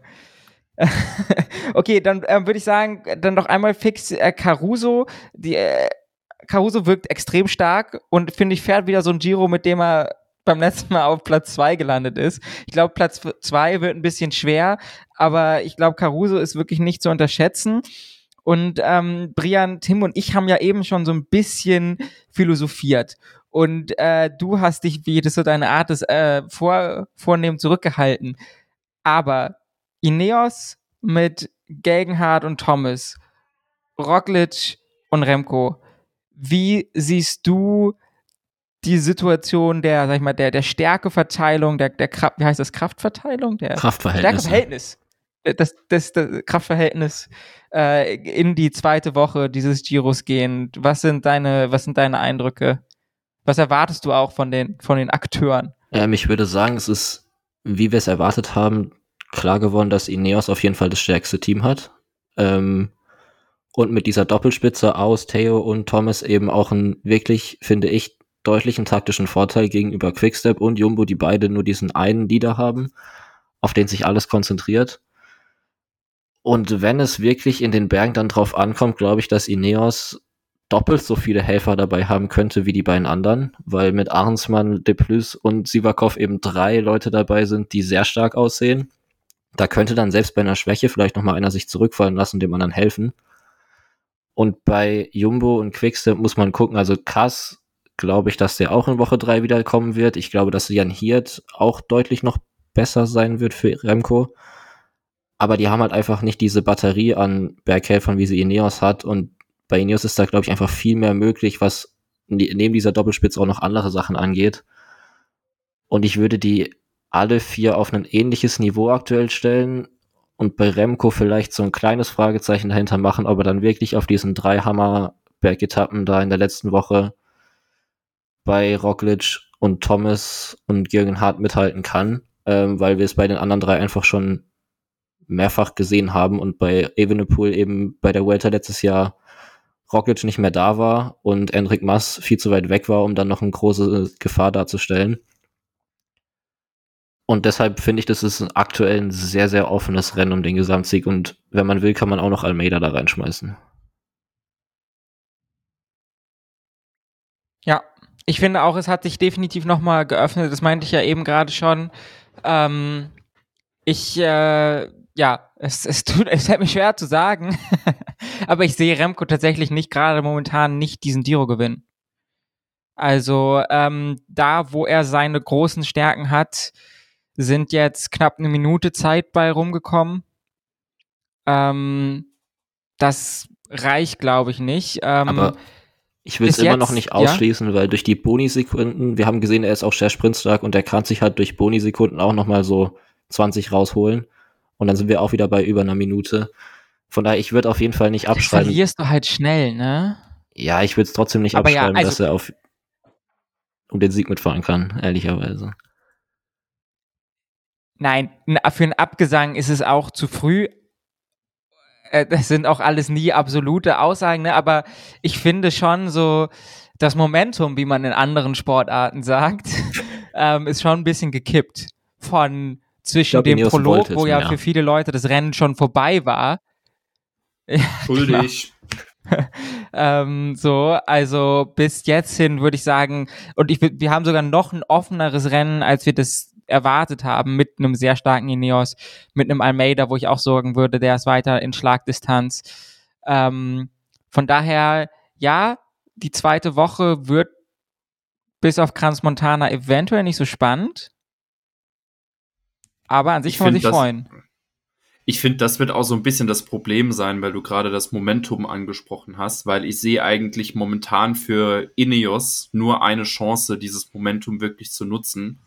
B: Okay, dann ähm, würde ich sagen, dann noch einmal fix äh, Caruso. Die, äh, Caruso wirkt extrem stark und finde ich fährt wieder so ein Giro, mit dem er beim letzten Mal auf Platz zwei gelandet ist. Ich glaube, Platz zwei wird ein bisschen schwer, aber ich glaube, Caruso ist wirklich nicht zu unterschätzen. Und ähm, Brian, Tim und ich haben ja eben schon so ein bisschen philosophiert. Und äh, du hast dich, wie das so deine Art ist, äh, vor, vornehm zurückgehalten. Aber Ineos mit Gegenhardt und Thomas, Roglic und Remco, wie siehst du die Situation der, sag ich mal, der, der Stärkeverteilung, der, der Kraft, wie heißt das, Kraftverteilung? Der. Stärkeverhältnis. Das, das, das Kraftverhältnis äh, in die zweite Woche dieses Giros gehen. Was sind deine, was sind deine Eindrücke? Was erwartest du auch von den, von den Akteuren?
C: Ähm, ich würde sagen, es ist, wie wir es erwartet haben, klar geworden, dass Ineos auf jeden Fall das stärkste Team hat. Ähm, und mit dieser Doppelspitze aus Theo und Thomas eben auch einen wirklich, finde ich, deutlichen taktischen Vorteil gegenüber Quickstep und Jumbo, die beide nur diesen einen Leader haben, auf den sich alles konzentriert. Und wenn es wirklich in den Bergen dann drauf ankommt, glaube ich, dass Ineos doppelt so viele Helfer dabei haben könnte wie die beiden anderen, weil mit Arnsmann, De Plus und Sivakov eben drei Leute dabei sind, die sehr stark aussehen. Da könnte dann selbst bei einer Schwäche vielleicht noch mal einer sich zurückfallen lassen und dem anderen helfen. Und bei Jumbo und Quickstep muss man gucken, also Kass glaube ich, dass der auch in Woche drei wieder kommen wird. Ich glaube, dass Jan Hirt auch deutlich noch besser sein wird für Remco. Aber die haben halt einfach nicht diese Batterie an Berghelfern, wie sie Ineos hat. Und bei Ineos ist da, glaube ich, einfach viel mehr möglich, was ne- neben dieser Doppelspitze auch noch andere Sachen angeht. Und ich würde die alle vier auf ein ähnliches Niveau aktuell stellen und bei Remco vielleicht so ein kleines Fragezeichen dahinter machen, ob er dann wirklich auf diesen drei Hammer-Bergetappen da in der letzten Woche bei Roglic und Thomas und Jürgen Hart mithalten kann, ähm, weil wir es bei den anderen drei einfach schon mehrfach gesehen haben und bei Evenepoel eben bei der Vuelta letztes Jahr Roglic nicht mehr da war und Enric Mas viel zu weit weg war, um dann noch eine große Gefahr darzustellen. Und deshalb finde ich, das ist aktuell ein sehr, sehr offenes Rennen um den Gesamtsieg. Und wenn man will, kann man auch noch Almeida da reinschmeißen.
B: Ja, ich finde auch, es hat sich definitiv nochmal geöffnet. Das meinte ich ja eben gerade schon. Ähm, ich, äh, ja, es, es tut, es fällt mir schwer zu sagen, aber ich sehe Remco tatsächlich nicht gerade momentan nicht diesen Giro gewinnen. Also ähm, da, wo er seine großen Stärken hat, sind jetzt knapp eine Minute Zeit bei rumgekommen. Ähm, das reicht, glaube ich, nicht. Ähm,
C: Aber ich will es immer
B: jetzt,
C: noch nicht
B: ja.
C: ausschließen, weil durch die Boni-Sekunden, wir haben gesehen, er ist auch sehr sprintstark und er kann sich halt durch Boni-Sekunden auch nochmal so 20 rausholen. Und dann sind wir auch wieder bei über einer Minute. Von daher, ich würde auf jeden Fall nicht
B: das
C: abschreiben.
B: verlierst du halt schnell, ne?
C: Ja, ich würde es trotzdem nicht
B: Aber ja,
C: abschreiben,
B: also-
C: dass er auf. um den Sieg mitfahren kann, ehrlicherweise.
B: Nein, für einen Abgesang ist es auch zu früh. Äh, das sind auch alles nie absolute Aussagen, ne? aber ich finde schon so, das Momentum, wie man in anderen Sportarten sagt, ähm, ist schon ein bisschen gekippt. Von zwischen glaub, dem Ineos Prolog, wo ja, ja für viele Leute das Rennen schon vorbei war.
A: Schuldig.
B: ähm, so, also bis jetzt hin würde ich sagen, und ich, wir haben sogar noch ein offeneres Rennen, als wir das erwartet haben, mit einem sehr starken Ineos, mit einem Almeida, wo ich auch sorgen würde, der ist weiter in Schlagdistanz. Ähm, von daher, ja, die zweite Woche wird bis auf Kranz Montana eventuell nicht so spannend. Aber an sich ich kann man sich freuen.
A: Ich finde, das wird auch so ein bisschen das Problem sein, weil du gerade das Momentum angesprochen hast, weil ich sehe eigentlich momentan für Ineos nur eine Chance, dieses Momentum wirklich zu nutzen.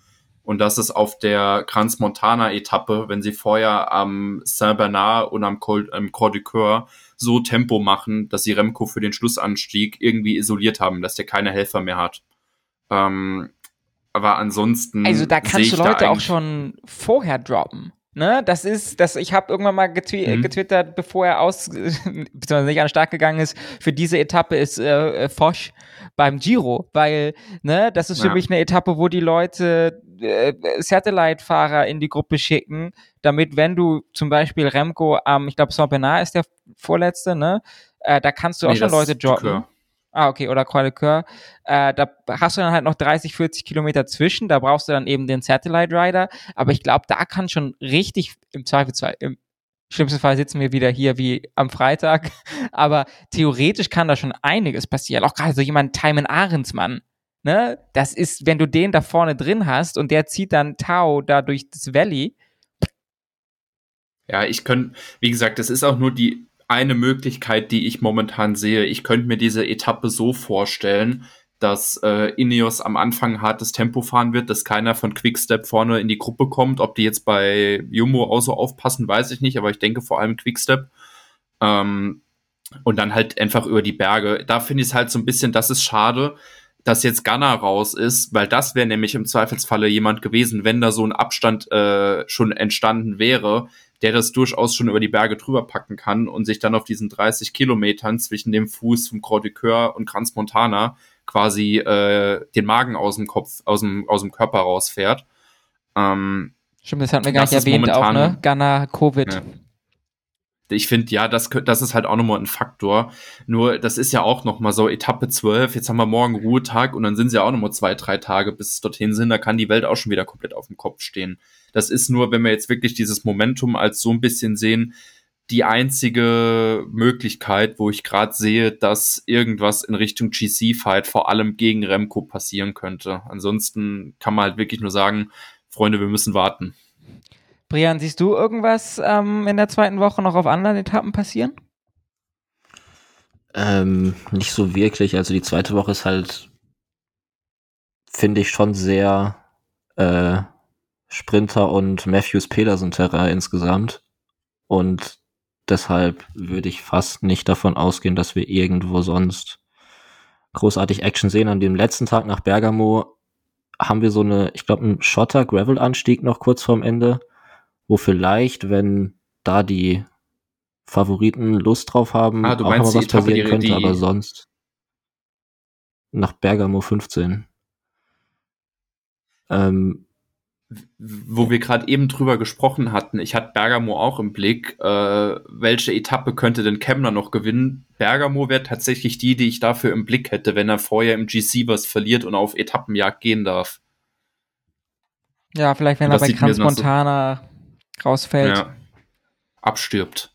A: Und das ist auf der Kranz Montana Etappe, wenn sie vorher am Saint-Bernard und am Col, am Col du Coeur so Tempo machen, dass sie Remco für den Schlussanstieg irgendwie isoliert haben, dass der keine Helfer mehr hat. Ähm, aber ansonsten.
B: Also da kannst du Leute auch schon vorher droppen. Ne, das ist, das, ich habe irgendwann mal getwi mhm. getwittert, bevor er aus, beziehungsweise nicht an den Start gegangen ist, für diese Etappe ist äh, Fosch beim Giro, weil, ne, das ist für ja. mich eine Etappe, wo die Leute äh, Satellite-Fahrer in die Gruppe schicken, damit, wenn du zum Beispiel Remco am, ähm, ich glaube, Saint-Bernard ist der vorletzte, ne, äh, da kannst du nee, auch schon Leute droppen. Ah, okay, oder Croix de Äh, da hast du dann halt noch 30, 40 Kilometer zwischen, da brauchst du dann eben den Satellite Rider, aber ich glaube, da kann schon richtig, im Zweifelsfall, im schlimmsten Fall sitzen wir wieder hier wie am Freitag, aber theoretisch kann da schon einiges passieren, auch gerade so jemand Timon Ahrensmann, ne, das ist, wenn du den da vorne drin hast und der zieht dann Tau da durch das Valley,
A: ja, ich könnte, wie gesagt, das ist auch nur die eine Möglichkeit, die ich momentan sehe. Ich könnte mir diese Etappe so vorstellen, dass äh, Ineos am Anfang hartes Tempo fahren wird, dass keiner von Quickstep vorne in die Gruppe kommt. Ob die jetzt bei Jumbo auch so aufpassen, weiß ich nicht, aber ich denke vor allem Quickstep. Ähm, und dann halt einfach über die Berge. Da finde ich es halt so ein bisschen, das ist schade, dass jetzt Gunner raus ist, weil das wäre nämlich im Zweifelsfalle jemand gewesen, wenn da so ein Abstand äh, schon entstanden wäre, der das durchaus schon über die Berge drüber packen kann und sich dann auf diesen 30 Kilometern zwischen dem Fuß vom Croix de Coeur und Kranz Montana quasi äh, den Magen aus dem Kopf, aus dem, aus dem Körper rausfährt. Ähm,
B: Stimmt, das hatten wir gar nicht erwähnt auch, ne? Ghana, Covid. Ja.
A: Ich finde, ja, das, das ist halt auch nochmal ein Faktor. Nur, das ist ja auch nochmal so Etappe 12. Jetzt haben wir morgen Ruhetag und dann sind es ja auch nochmal zwei, drei Tage, bis es dorthin sind. Da kann die Welt auch schon wieder komplett auf dem Kopf stehen. Das ist nur, wenn wir jetzt wirklich dieses Momentum als so ein bisschen sehen, die einzige Möglichkeit, wo ich gerade sehe, dass irgendwas in Richtung GC-Fight vor allem gegen Remco passieren könnte. Ansonsten kann man halt wirklich nur sagen, Freunde, wir müssen warten.
B: Brian, siehst du irgendwas ähm, in der zweiten Woche noch auf anderen Etappen passieren?
C: Ähm, nicht so wirklich. Also die zweite Woche ist halt, finde ich, schon sehr äh, Sprinter und Matthews Pedersen Terrain insgesamt. Und deshalb würde ich fast nicht davon ausgehen, dass wir irgendwo sonst großartig Action sehen. An dem letzten Tag nach Bergamo haben wir so eine, ich glaube, einen Schotter-Gravel-Anstieg noch kurz vorm Ende, wo vielleicht, wenn da die Favoriten Lust drauf haben,
A: ah, auch mal was
C: passieren könnte, die... aber sonst nach Bergamo 15.
A: Ähm, wo wir gerade eben drüber gesprochen hatten, ich hatte Bergamo auch im Blick, äh, welche Etappe könnte denn Kemner noch gewinnen? Bergamo wäre tatsächlich die, die ich dafür im Blick hätte, wenn er vorher im GC was verliert und auf Etappenjagd gehen darf.
B: Ja, vielleicht wenn er bei Kranz Montana so, rausfällt. Ja,
A: abstirbt.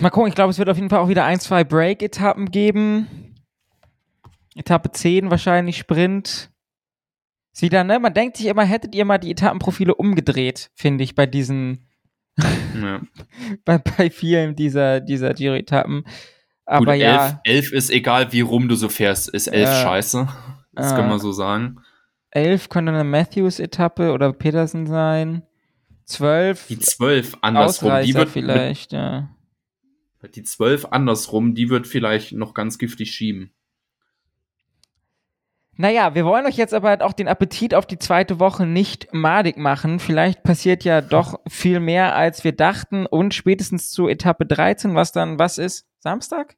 B: Mal gucken, ich glaube, es wird auf jeden Fall auch wieder ein, zwei Break-Etappen geben. Etappe 10 wahrscheinlich Sprint. Sie dann, ne? Man denkt sich immer, hättet ihr mal die Etappenprofile umgedreht, finde ich, bei diesen, ja. bei, bei vielen dieser, dieser Giro-Etappen. Aber Gut, ja.
A: Elf, elf, ist egal, wie rum du so fährst, ist elf äh, scheiße. Das äh, kann man so sagen.
B: Elf könnte eine Matthews-Etappe oder Peterson sein. Zwölf.
A: Die zwölf andersrum. Die wird
B: vielleicht, ja.
A: Die zwölf andersrum, die wird vielleicht noch ganz giftig schieben.
B: Naja, wir wollen euch jetzt aber auch den Appetit auf die zweite Woche nicht madig machen. Vielleicht passiert ja doch viel mehr, als wir dachten. Und spätestens zu Etappe 13, was dann, was ist? Samstag?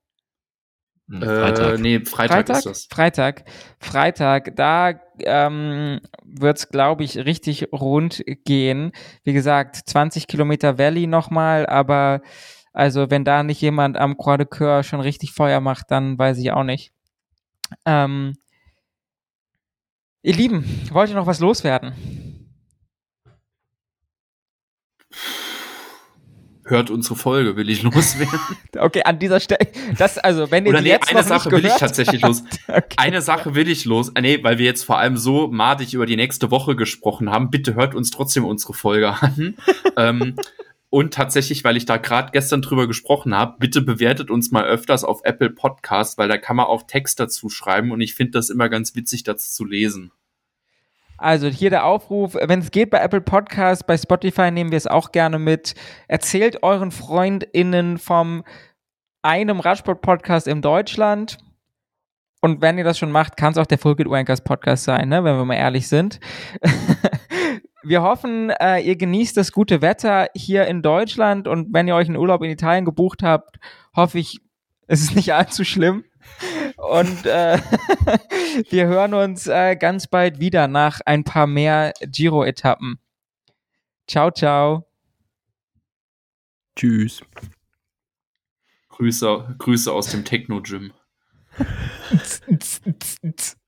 A: Hm, Freitag. Äh, nee, Freitag, Freitag, ist das.
B: Freitag. Freitag, da ähm, wird es, glaube ich, richtig rund gehen. Wie gesagt, 20 Kilometer Valley nochmal, aber also wenn da nicht jemand am Croix de Coeur schon richtig Feuer macht, dann weiß ich auch nicht. Ähm, ihr Lieben, wollt ihr noch was loswerden?
A: Hört unsere Folge, will ich loswerden.
B: okay, an dieser Stelle, das, also, wenn ihr
A: Oder
B: nee,
A: jetzt eine Sache will ich tatsächlich los. okay. Eine Sache will ich los. Nee, weil wir jetzt vor allem so madig über die nächste Woche gesprochen haben. Bitte hört uns trotzdem unsere Folge an. ähm, und tatsächlich, weil ich da gerade gestern drüber gesprochen habe, bitte bewertet uns mal öfters auf Apple Podcast, weil da kann man auch Text dazu schreiben und ich finde das immer ganz witzig, das zu lesen.
B: Also hier der Aufruf, wenn es geht bei Apple Podcast, bei Spotify nehmen wir es auch gerne mit. Erzählt euren FreundInnen vom einem Radsport-Podcast in Deutschland. Und wenn ihr das schon macht, kann es auch der Full Wankers Podcast sein, ne? wenn wir mal ehrlich sind. wir hoffen, äh, ihr genießt das gute Wetter hier in Deutschland und wenn ihr euch einen Urlaub in Italien gebucht habt, hoffe ich, es ist nicht allzu schlimm. Und äh, wir hören uns äh, ganz bald wieder nach ein paar mehr Giro-Etappen. Ciao, ciao.
C: Tschüss.
A: Grüße, Grüße aus dem Techno-Gym.